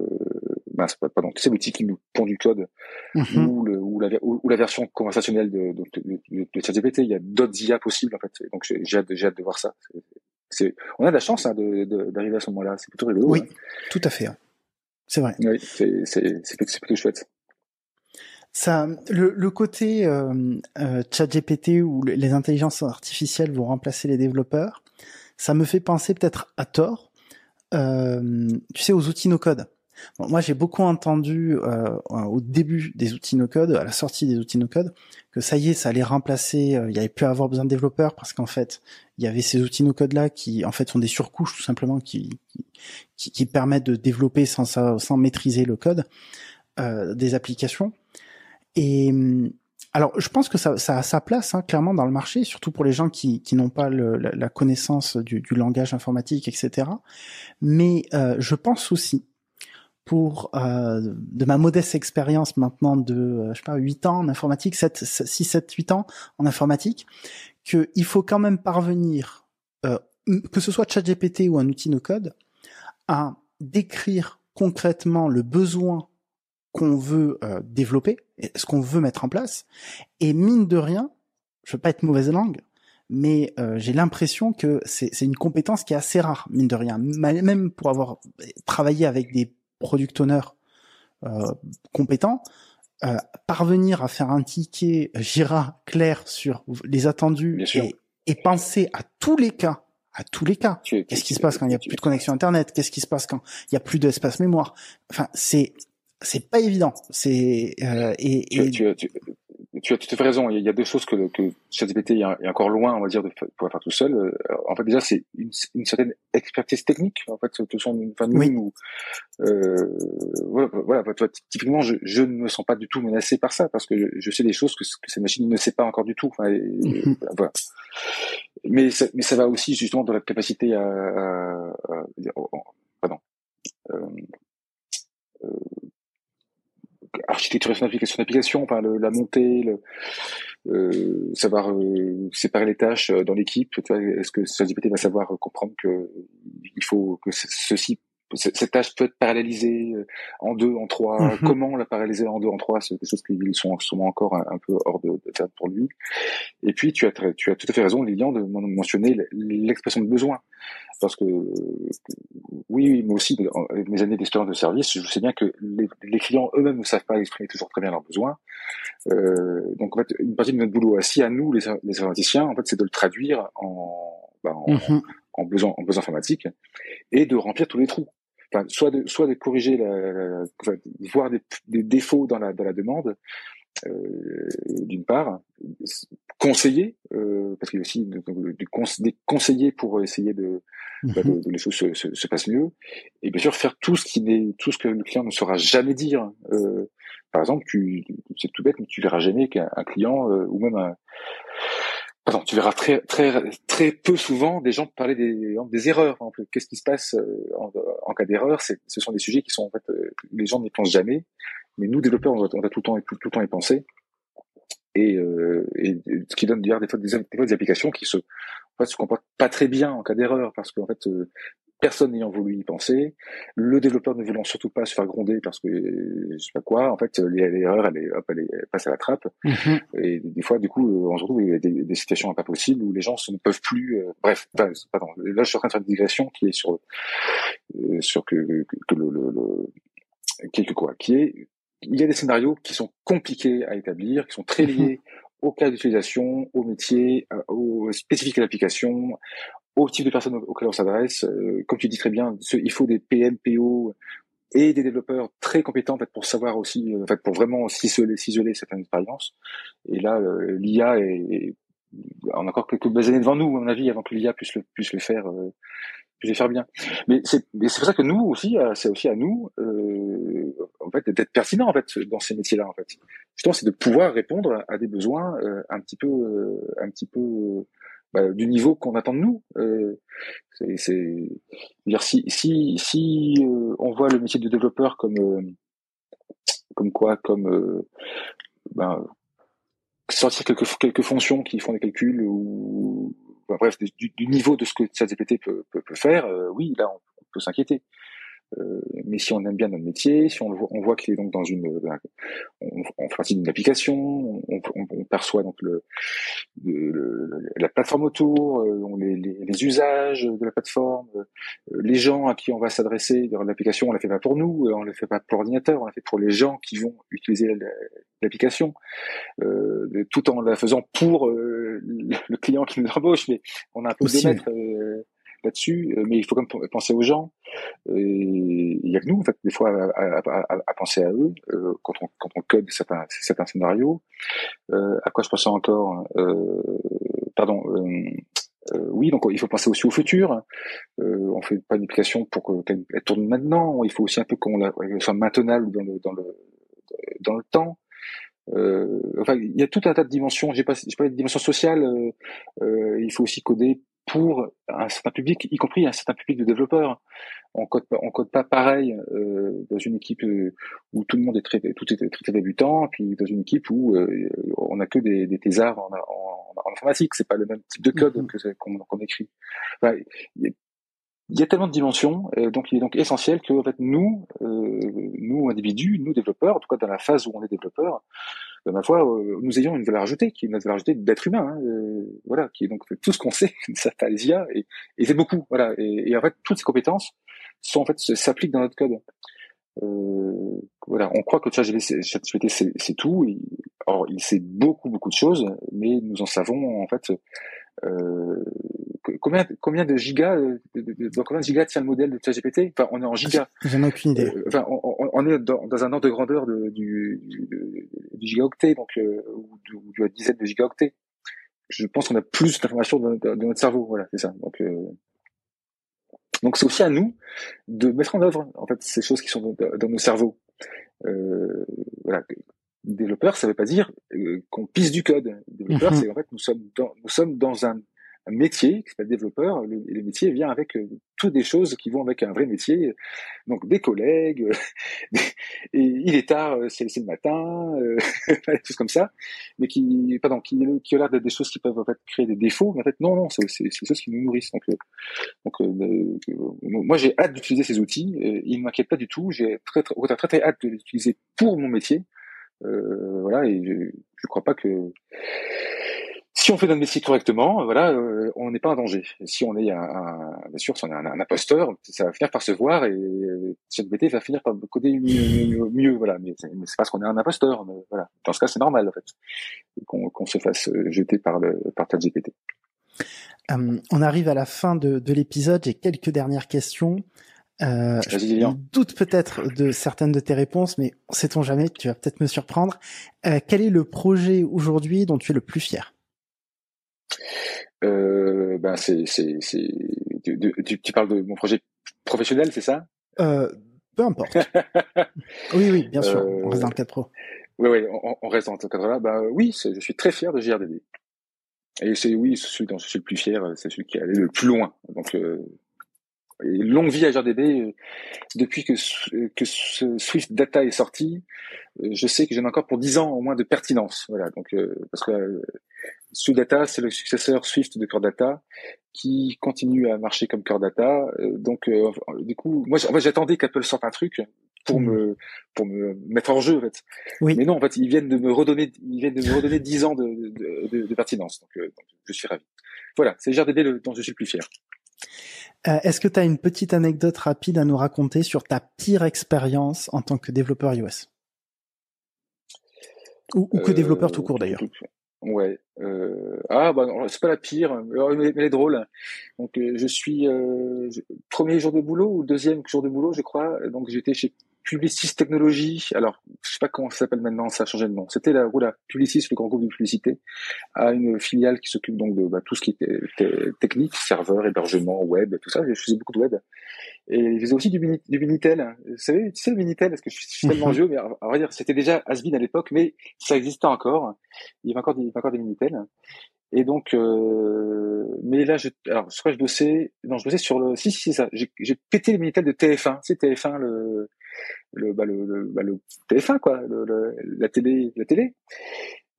mince, pardon, tu sais l'outil qui nous pond du code mhm. ou, le, ou, la, ou, la version conversationnelle de, de, de, de ChatGPT. Il y a d'autres IA possibles en fait. Donc j'ai hâte, hâte, de voir ça. On a de la chance hein, d'arriver à ce moment-là. C'est plutôt rigolo. Oui, hein. tout à fait. Hein. C'est vrai. Oui, c'est plutôt chouette. Ça, le, le côté euh, euh, ChatGPT où les intelligences artificielles vont remplacer les développeurs, ça me fait penser peut-être à tort euh, tu sais, aux outils no-code. Moi, j'ai beaucoup entendu euh, au début des outils no-code, à la sortie des outils no-code, que ça y est, ça allait remplacer. Euh, il y avait plus à avoir besoin de développeurs parce qu'en fait, il y avait ces outils no-code là qui, en fait, sont des surcouches tout simplement qui qui, qui permettent de développer sans sans maîtriser le code des applications. Et alors, je pense que ça, ça a sa place hein, clairement dans le marché, surtout pour les gens qui, qui n'ont pas le, la, connaissance du, du, langage informatique, etc. Mais euh, je pense aussi, pour euh, de ma modeste expérience maintenant de, euh, je sais pas, 8 ans en informatique, 7, 6, 7, 8 ans en informatique, qu'il faut quand même parvenir, euh, que ce soit ChatGPT ou un outil no-code, à décrire concrètement le besoin qu'on veut euh, développer, ce qu'on veut mettre en place. Et mine de rien, je veux pas être mauvaise langue, mais euh, j'ai l'impression que c'est une compétence qui est assez rare, mine de rien. Même pour avoir travaillé avec des product owners euh, compétents, parvenir à faire un ticket Jira clair sur les attendus et, et, penser à tous les cas à tous les cas. Qu'est-ce qui se passe quand il n'y a plus de connexion Internet? Qu'est-ce qui se passe quand il n'y a plus d'espace mémoire? Enfin, c'est c'est pas évident. C'est euh, et, Tu, tu, tu, as tout à fait raison. Il y a deux choses que, que ChatGPT est encore loin, on va dire, de pouvoir faire tout seul. Euh, en fait, déjà, c'est une, une, certaine expertise technique. En fait, son, enfin, nous, oui. euh, voilà, voilà typiquement, je, je, ne me sens pas du tout menacé par ça parce que je, je sais des choses que, que cette machine ne sait pas encore du tout. Enfin, mhm. voilà. Mais ça, mais ça va aussi justement dans la capacité à, à, à pardon. Euh, euh, architecture de son application enfin la montée, le, euh, savoir euh, séparer les tâches euh, dans l'équipe. Est-ce que ChatGPT va savoir comprendre que il faut que ceci cette tâche peut être parallélisée en deux, en trois. Mm-hmm. Comment la paralléliser en deux, en trois C'est des choses qui sont sûrement encore un, peu hors de, de pour lui. Et puis, tu as, tu as tout à fait raison, Lilian, de mentionner l'expression de besoin parce que oui, moi aussi, avec mes années d'expérience de service, je sais bien que les, clients eux-mêmes ne savent pas exprimer toujours très bien leurs besoins. Euh, donc en fait, une partie de notre boulot assis à nous, les, les informaticiens, en fait, c'est de le traduire en, bah, en, mm-hmm. en, besoin, en besoin informatique et de remplir tous les trous. Enfin, soit de, soit de corriger, la, voir des, des, défauts dans la, dans la demande, d'une part, conseiller, parce qu'il y a aussi des conseillers pour essayer de, bah, mhm. de, les choses se, se, se, passent mieux, et bien sûr faire tout ce qui n'est tout ce que le client ne saura jamais dire. par exemple, tu c'est tout bête, mais tu verras jamais qu'un client ou même un Pardon, tu verras très très très peu souvent des gens parler des, erreurs. Qu'est-ce qui se passe euh, en, cas d'erreur? Ce sont des sujets qui sont en fait euh, les gens n'y pensent jamais, mais nous développeurs on doit, tout le temps tout, le temps y penser. Et, euh, ce qui donne d'ailleurs des fois des applications qui se en fait, se comportent pas très bien en cas d'erreur parce qu'en fait euh, personne n'ayant voulu y penser, le développeur ne voulant surtout pas se faire gronder parce que je sais pas quoi, en fait l'erreur elle, est, hop, elle, passe à la trappe mhm. et des fois du coup on se retrouve avec des, des situations pas possibles où les gens ne peuvent plus, euh, bref, pardon, là je suis en train de faire une digression qui est sur euh, sur que, que, le, le, le quelque quoi, qui est il y a des scénarios qui sont compliqués à établir, qui sont très liés mhm. au cas d'utilisation, au métier, euh, aux spécifiques de l'application, au type de personnes auxquelles on s'adresse. Euh, comme tu dis très bien, il faut des PM, PO et des développeurs très compétents en fait, pour savoir aussi, euh, en fait, pour vraiment ciseler, ciseler certaines expériences. Et là, euh, l'IA est, on a encore quelques années devant nous, à mon avis, avant que l'IA puisse le, puisse le faire, puisse le faire bien. Mais c'est, pour ça que nous aussi, c'est aussi à nous, en fait, d'être pertinent en fait dans ces métiers-là, en fait. Justement, c'est de pouvoir répondre à des besoins un petit peu, un petit peu bah, du niveau qu'on attend de nous. Euh, c'est dire si si si euh, on voit le métier de développeur comme euh, comme quoi comme euh, ben, sortir quelques quelques fonctions qui font des calculs ou bref du, du, niveau de ce que ChatGPT peut, peut, peut faire, oui là on peut s'inquiéter. Euh, mais si on aime bien notre métier, si on, voit, on voit qu'il est donc dans une, on, on fait partie d'une application, on, on, perçoit donc le, le, la plateforme autour, euh, les, les, les, usages de la plateforme, euh, les gens à qui on va s'adresser. L'application, on la fait pas pour nous, on la fait pas pour l'ordinateur, on la fait pour les gens qui vont utiliser l'application, euh, tout en la faisant pour euh, le client qui nous embauche. Mais on a un peu de mettre là-dessus, euh, mais il faut quand même penser aux gens. il y a que nous, en fait, des fois, à, penser à eux euh, quand, on, quand on code certains, scénarios. Euh, à quoi je pensais encore Pardon. oui, donc il faut penser aussi au futur. Euh, on fait pas une application pour qu'elle tourne maintenant. Il faut aussi un peu qu'on soit maintenable dans le dans le dans le temps. Euh, enfin, il y a tout un tas de dimensions. J'ai pas, j'ai pas de dimension sociale. Euh, il faut aussi coder pour un certain public, y compris un certain public de développeurs. On code pas, on code pas pareil euh, dans une équipe euh, où tout le monde est très, tout est très, débutant, puis dans une équipe où euh, on a que des, des thésards en, en, en informatique. C'est pas le même type de code mm-hmm. qu'on écrit. Enfin, il y a tellement de dimensions, donc il est donc essentiel que en fait nous, nous individus, nous développeurs, en tout cas dans la phase où on est développeur, ben, ma foi, euh, nous ayons une valeur ajoutée, qui est une valeur ajoutée d'être humain, hein, euh, voilà, qui est donc tout ce qu'on sait, ça les IA, et, et c'est beaucoup, voilà, et, et, en fait toutes ces compétences sont en fait s'appliquent dans notre code. Euh, voilà, on croit que ChatGPT c'est tout. Et, or, il sait beaucoup beaucoup de choses, mais nous en savons en fait euh, combien, combien de gigas, euh, dans combien de gigas tient le modèle de ChatGPT? Enfin, on est en gigas. J'en ai aucune idée. Euh, enfin, on, on, est dans, dans, un ordre de grandeur de, du, du, du gigaoctet, donc euh, ou de, la dizaine de gigaoctets. Je pense qu'on a plus d'informations dans, dans, notre cerveau. Voilà, c'est ça. Donc, euh, donc c'est aussi à nous de mettre en œuvre en fait ces choses qui sont dans, dans nos cerveaux. Euh, voilà, développeur, ça veut pas dire euh, qu'on pisse du code. Développeur, mhm. c'est en fait nous sommes dans, nous sommes dans un, métier qui s'appelle développeur. Le, le, métier vient avec euh, toutes des choses qui vont avec un vrai métier. Donc des collègues, et il est tard, euh, c'est le matin, des choses comme ça, mais qui, pardon, qui, qui a l'air d'être des choses qui peuvent en fait créer des défauts. Mais en fait, non, non, c'est des choses qui nous nourrissent. Donc, donc moi j'ai hâte d'utiliser ces outils. ils ne m'inquiètent pas du tout. J'ai très, très, très, très, très hâte de les utiliser pour mon métier euh, voilà, et je, je crois pas que si on fait notre métier correctement, voilà, euh, on n'est pas en danger. Si on est un, un bien sûr, si on est un, un, imposteur, ça va finir par se voir et euh, ChatGPT va finir par coder mieux, mieux, voilà. Mais c'est parce qu'on est un imposteur. Mais voilà. Dans ce cas, c'est normal en fait qu'on se fasse jeter par le par ChatGPT. Euh, on arrive à la fin de l'épisode. J'ai quelques dernières questions. Euh, je doute peut-être de certaines de tes réponses, mais sait-on jamais, tu vas peut-être me surprendre. Euh, quel est le projet aujourd'hui dont tu es le plus fier? Euh, ben c'est, c'est, c'est, tu, tu, parles de mon projet professionnel, c'est ça? Euh, Peu importe. oui, oui, bien sûr. on reste dans le cadre pro. Oui, oui, on, reste dans ce cadre-là. Ben oui, je suis très fier de GRDD. Et c'est oui, celui dont je suis le plus fier, c'est celui qui est allé le plus loin. Donc longue vie à GRDB. Euh, depuis que, que Swift Data est sorti, euh, je sais que j'en ai encore pour 10 ans au moins de pertinence. Voilà, donc euh, parce que Swift Data, c'est le successeur Swift de Core Data qui continue à marcher comme Core Data. donc du coup, moi, en fait, j'attendais qu'Apple sorte un truc pour mmh. me pour me mettre en jeu en fait. Oui. Mais non, en fait, ils viennent de me redonner ils viennent de me redonner 10 ans de, de, de, pertinence. Donc, donc, je suis ravi. Voilà, c'est GRDB le, dont je suis le plus fier. Euh, est-ce que tu as une petite anecdote rapide à nous raconter sur ta pire expérience en tant que développeur iOS? Ou, que développeur tout court d'ailleurs euh, Ouais. Euh... Ah bah c'est pas la pire, mais elle est drôle. Donc euh, je suis premier jour de boulot ou deuxième jour de boulot, je crois. Donc j'étais chez Publicis Technologies, alors je sais pas comment ça s'appelle maintenant, ça a changé de nom. C'était la, la Publicis, le grand groupe de publicité, a une filiale qui s'occupe donc de bah, tout ce qui était technique, serveur, hébergement, web, tout ça. Je faisais beaucoup de web. Et il faisait aussi du, du Minitel. Vous savez, tu sais le Minitel, parce que je suis tellement vieux, mais à vrai dire, c'était déjà Asbin à l'époque, mais ça existait encore. Il y avait encore des, il y avait encore des Minitel. Et donc, euh, mais là, je, alors, que je bossais, non, je bossais sur le, si, si, c'est ça. J'ai pété le Minitel de TF1. C'est TF1, le, le, bah, le, le, bah, le TF1 quoi, le, la télé, la télé.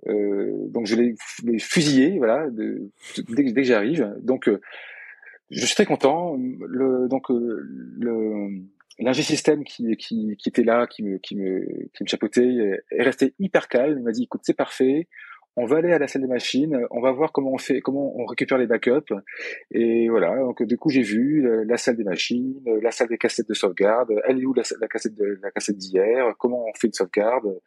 Euh, donc je l'ai fusillé, voilà, de, dès, dès, que j'arrive. Donc euh, je suis très content. Le, donc euh, le l'ingé système qui, qui, qui était là, qui me, qui me, qui me chapeautait, est resté hyper calme. Il m'a dit, écoute, c'est parfait on va aller à la salle des machines, on va voir comment on fait, comment on récupère les backups. Et voilà. Donc du coup, j'ai vu euh, la salle des machines, euh, la salle des cassettes de sauvegarde. Elle est où la, cassette de la cassette d'hier Comment on fait une sauvegarde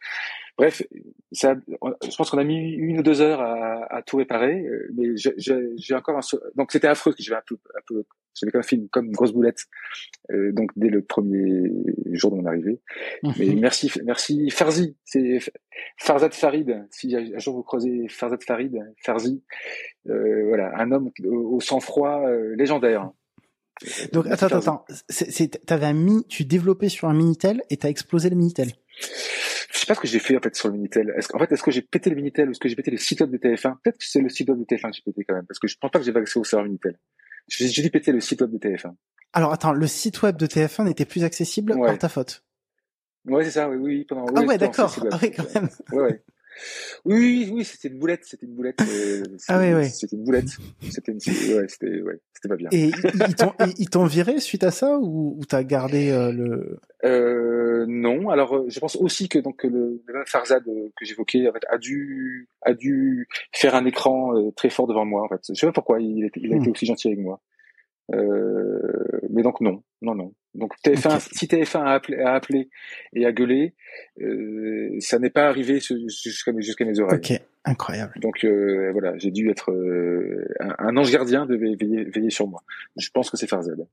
Bref, ça, je pense qu'on a mis une ou deux heures à, à tout réparer. Euh, mais j'ai encore un, donc c'était affreux que j'avais un peu, un peu j'avais comme film comme une grosse boulette. Euh, donc dès le premier jour de mon arrivée. Mhm. Mais merci, merci Farzi, c'est Farzad Farid. Si un jour vous croisez Farzad Farid, Farzi, euh, voilà, un homme au, sang-froid euh, légendaire. Donc attends, attends, attends. T'avais un mini, tu développais sur un minitel et t'as explosé le minitel. Je sais pas ce que j'ai fait en fait sur le minitel. Est-ce en fait est-ce que j'ai pété le minitel ou est-ce que j'ai pété le site web de TF1 Peut-être que c'est le site web de TF1 que j'ai pété quand même parce que je pense pas que j'ai accès au serveur minitel. J'ai dû péter le site web de TF1. Alors attends, le site web de TF1 n'était plus accessible par ta faute. Ouais, c'est ça, oui, oui. Pendant, ah ouais, d'accord. Ah oui, quand même. Ouais, ouais. Oui, oui, oui, c'était une boulette, c'était une boulette. Euh, ah oui, oui. C'était une boulette. C'était une, ouais, c'était, ouais, c'était pas bien. Et ils t'ont, viré suite à ça ou, ou t'as gardé euh, le euh, Non. Alors, euh, je pense aussi que donc le, le Farzad que j'évoquais en fait, a dû a dû faire un écran très fort devant moi. En fait, je sais pas pourquoi il, était, il a été hmm. aussi gentil avec moi. Euh, mais donc non, non, non. Donc TF1, si TF1 a appelé, a appelé et a gueulé, euh, ça n'est pas arrivé jusqu'à mes, oreilles. Ok, incroyable. Donc euh, voilà, j'ai dû être euh, un, ange gardien de veiller, veiller, sur moi. Je pense que c'est Farzad.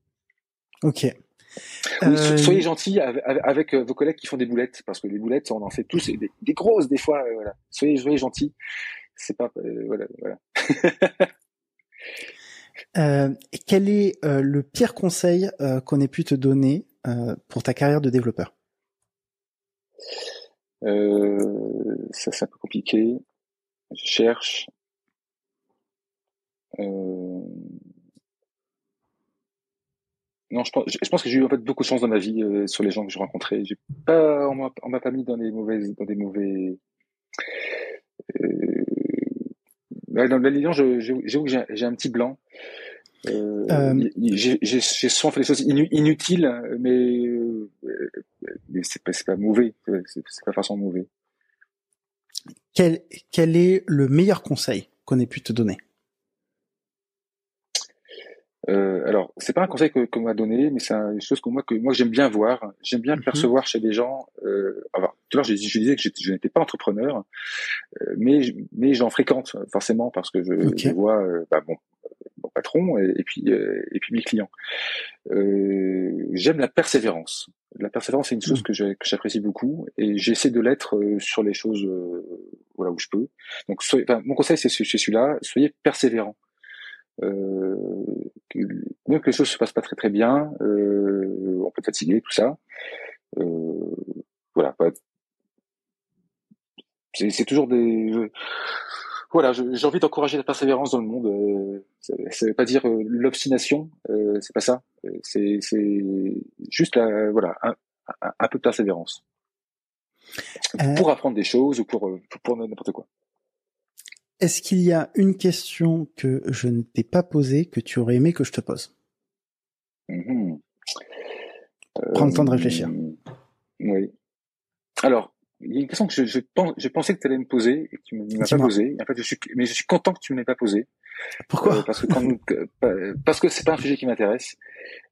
Ok. Oui, soyez gentils avec, vos collègues qui font des boulettes, parce que les boulettes, on en fait tous, des, des grosses des fois. voilà. Soyez, soyez gentils. C'est pas voilà, voilà. Euh, quel est euh, le pire conseil euh, qu'on ait pu te donner pour ta carrière de développeur? Ça c'est un peu compliqué. Je cherche. Non, je pense, que j'ai eu en fait beaucoup de chance dans ma vie sur les gens que j'ai rencontrés. J'ai pas, on m'a pas mis dans des mauvaises, dans des mauvais. dans la j'ai un petit blanc. Euh, euh, j'ai souvent fait des choses inutiles, mais, euh, mais c'est pas, pas mauvais, c'est pas forcément mauvais. Quel, quel est le meilleur conseil qu'on ait pu te donner? Euh, alors, c'est pas un conseil qu'on m'a donné, mais c'est une chose que moi que moi j'aime bien voir. J'aime bien mhm. percevoir chez des gens. Euh, alors, tout à l'heure, je, je, disais que je, n'étais pas entrepreneur, euh, mais mais j'en fréquente forcément parce que je, je vois bah, bon, patron et, puis euh, et puis mes clients. j'aime la persévérance. La persévérance, c'est une chose mmh. que j'apprécie beaucoup et j'essaie de l'être sur les choses voilà où je peux. Donc, mon conseil, c'est celui-là soyez persévérant. Euh, même que les choses se passent pas très très bien, euh, on peut être fatigué, tout ça. Euh, voilà. C'est toujours des. Voilà, j'ai envie d'encourager la persévérance dans le monde. Euh, ça, veut pas dire euh, l'obstination, euh, c'est pas ça. C'est juste la, voilà un, un, peu de persévérance pour apprendre des choses ou pour pour n'importe quoi. Est-ce qu'il y a une question que je ne t'ai pas posée que tu aurais aimé que je te pose? Mmh Prends le temps de réfléchir. Euh, oui. Alors, il y a une question que je, je, je pensais que tu allais me poser et que tu ne m'as pas posée. En fait, je suis, mais je suis content que tu ne m'aies pas posée. Pourquoi? Euh, Parce que quand nous, parce que c'est pas un sujet qui m'intéresse.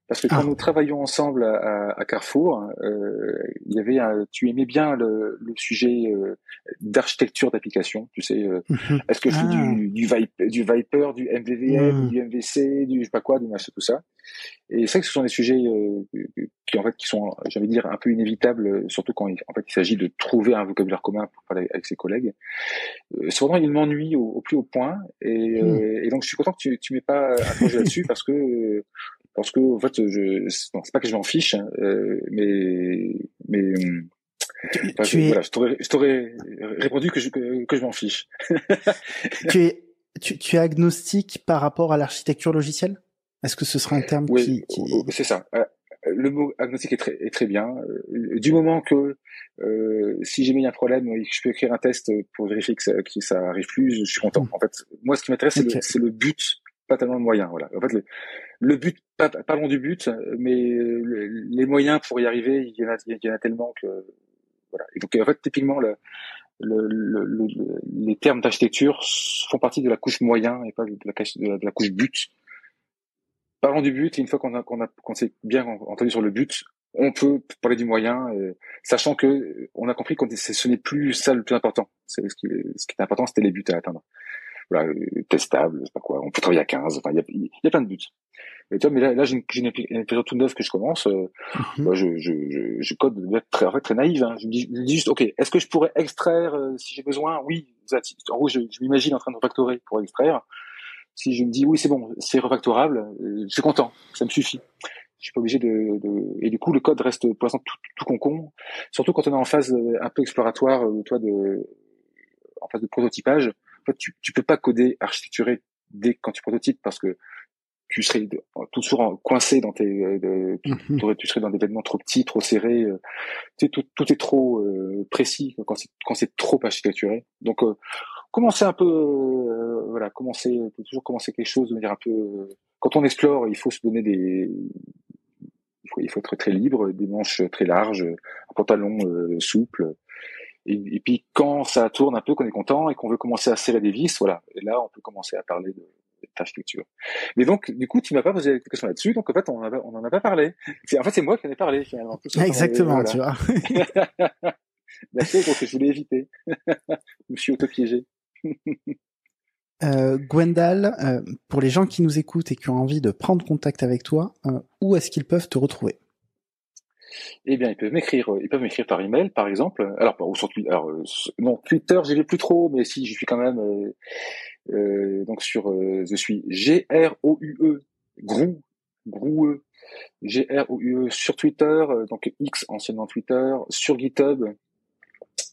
Parce que quand ah. nous travaillions ensemble à, à, Carrefour, euh, il y avait un, tu aimais bien le, le sujet euh, d'architecture d'application. Tu sais, euh, mhm. est-ce que je fais du, ah. du, Viper, du Viper, du MVVM, du MVC, du je sais pas quoi, du machin, tout ça. Et c'est vrai que ce sont des sujets euh, qui en fait qui sont, j'allais dire, un peu inévitables, surtout quand il, en fait il s'agit de trouver un vocabulaire commun pour parler avec ses collègues. Euh, cependant, il m'ennuie au, au, plus haut point, et, mhm. et, donc je suis content que tu, tu m'aies pas interrogé là-dessus parce que parce que en fait, je, c'est pas que je m'en fiche, hein, euh, mais mais tu, je, voilà, je t'aurais répondu que je que, je m'en fiche. tu es tu, tu es agnostique par rapport à l'architecture logicielle? Est-ce que ce sera un terme qui, qui... c'est ça. Euh, le mot agnostique est très, est très bien. Euh, du moment que euh, si j'ai mis un problème, je peux écrire un test pour vérifier que ça, que ça arrive plus, je suis content. Hmm. En fait, moi, ce qui m'intéresse, c'est le, le, but pas tellement de moyens. Voilà. En fait, le, le but, parlons du but, mais les moyens pour y arriver, il y en a, il y en a tellement que voilà. Et donc en fait, typiquement, le, le, le, les termes d'architecture font partie de la couche moyen et pas de la, de la, couche but. Parlons du but, et une fois qu'on a qu'on a qu'on s'est bien entendu sur le but, on peut parler du moyen, sachant que on a compris que ce n'est plus ça le plus important. Ce qui, ce qui est important, c'était les buts à atteindre voilà, testable, je sais pas quoi. On peut travailler à 15. Enfin, il y a, y a, plein de buts. Et tu vois, mais là, là j'ai une, une, épisode toute neuve que je commence. Euh, mhm. bah, je, je, je, je, code de très, très naïve. Hein. Je, me dis, je, dis, juste, ok, est-ce que je pourrais extraire euh, si j'ai besoin? Oui. En gros, je, je m'imagine en train de refactorer pour extraire. Si je me dis oui, c'est bon, c'est refactorable, euh, je suis content, ça me suffit. Je suis pas obligé de, de... et du coup le code reste pour l'instant tout, tout concon. Surtout quand on est en phase un peu exploratoire, toi de en phase de prototypage tu, tu peux pas coder, architecturer dès quand tu prototypes parce que tu serais toujours coincé dans tes, euh, mhm. tu, serais dans des événements trop petits, trop serrés. Euh, tu sais, tout, tout, est trop euh, précis quand c'est quand c'est trop architecturé. Donc commencer un peu, voilà, commencer, toujours commencer quelque chose de manière un peu. quand on explore, il faut se donner des, il faut, il faut être très libre, des manches très larges, un pantalon souple. Et, puis quand ça tourne un peu, qu'on est content et qu'on veut commencer à serrer des vis, voilà. Et là, on peut commencer à parler de d'architecture. Mais donc, du coup, tu m'as pas posé la question là-dessus, donc en fait, on n'en a, pas parlé. En fait, c'est moi qui en ai parlé finalement. Exactement, tu vois. Merci, donc je voulais éviter. je me suis auto-piégé. euh, Gwendal, euh, pour les gens qui nous écoutent et qui ont envie de prendre contact avec toi, euh, où est-ce qu'ils peuvent te retrouver? Eh bien, ils peuvent m'écrire, ils peuvent m'écrire par email, par exemple. Alors, ou sur Twitter. Alors, euh, non, Twitter, j'y vais plus trop, mais si, je suis quand même. Euh, euh, donc sur, je suis G R O U E, Grou, Grou E, G R O U E sur Twitter, donc X anciennement Twitter, sur GitHub.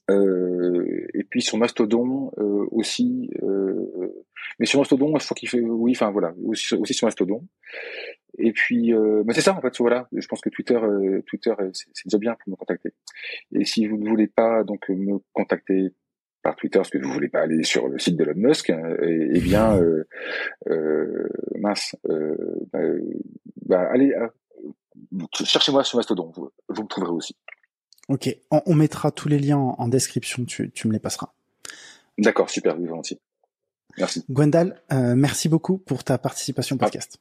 Et puis sur Mastodon aussi, mais sur Mastodon, je crois qu'il fait, oui, enfin voilà, aussi, sur Mastodon. Et puis, euh, c'est ça en fait. Voilà, je pense que Twitter, euh, Twitter, euh, c'est déjà bien pour me contacter. Et si vous ne voulez pas donc me contacter par Twitter parce que vous voulez pas aller sur le site de Elon Musk, hein, eh bien, euh, euh, mince, bah, bah, allez, cherchez-moi sur Mastodon, vous, me trouverez aussi. Ok, on, on, mettra tous les liens en, description, tu, tu me les passeras. D'accord, super, oui, volontiers. Merci. Gwendal, merci beaucoup pour ta participation au podcast.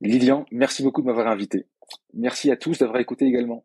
Lilian, merci beaucoup de m'avoir invité. Merci à tous d'avoir écouté également.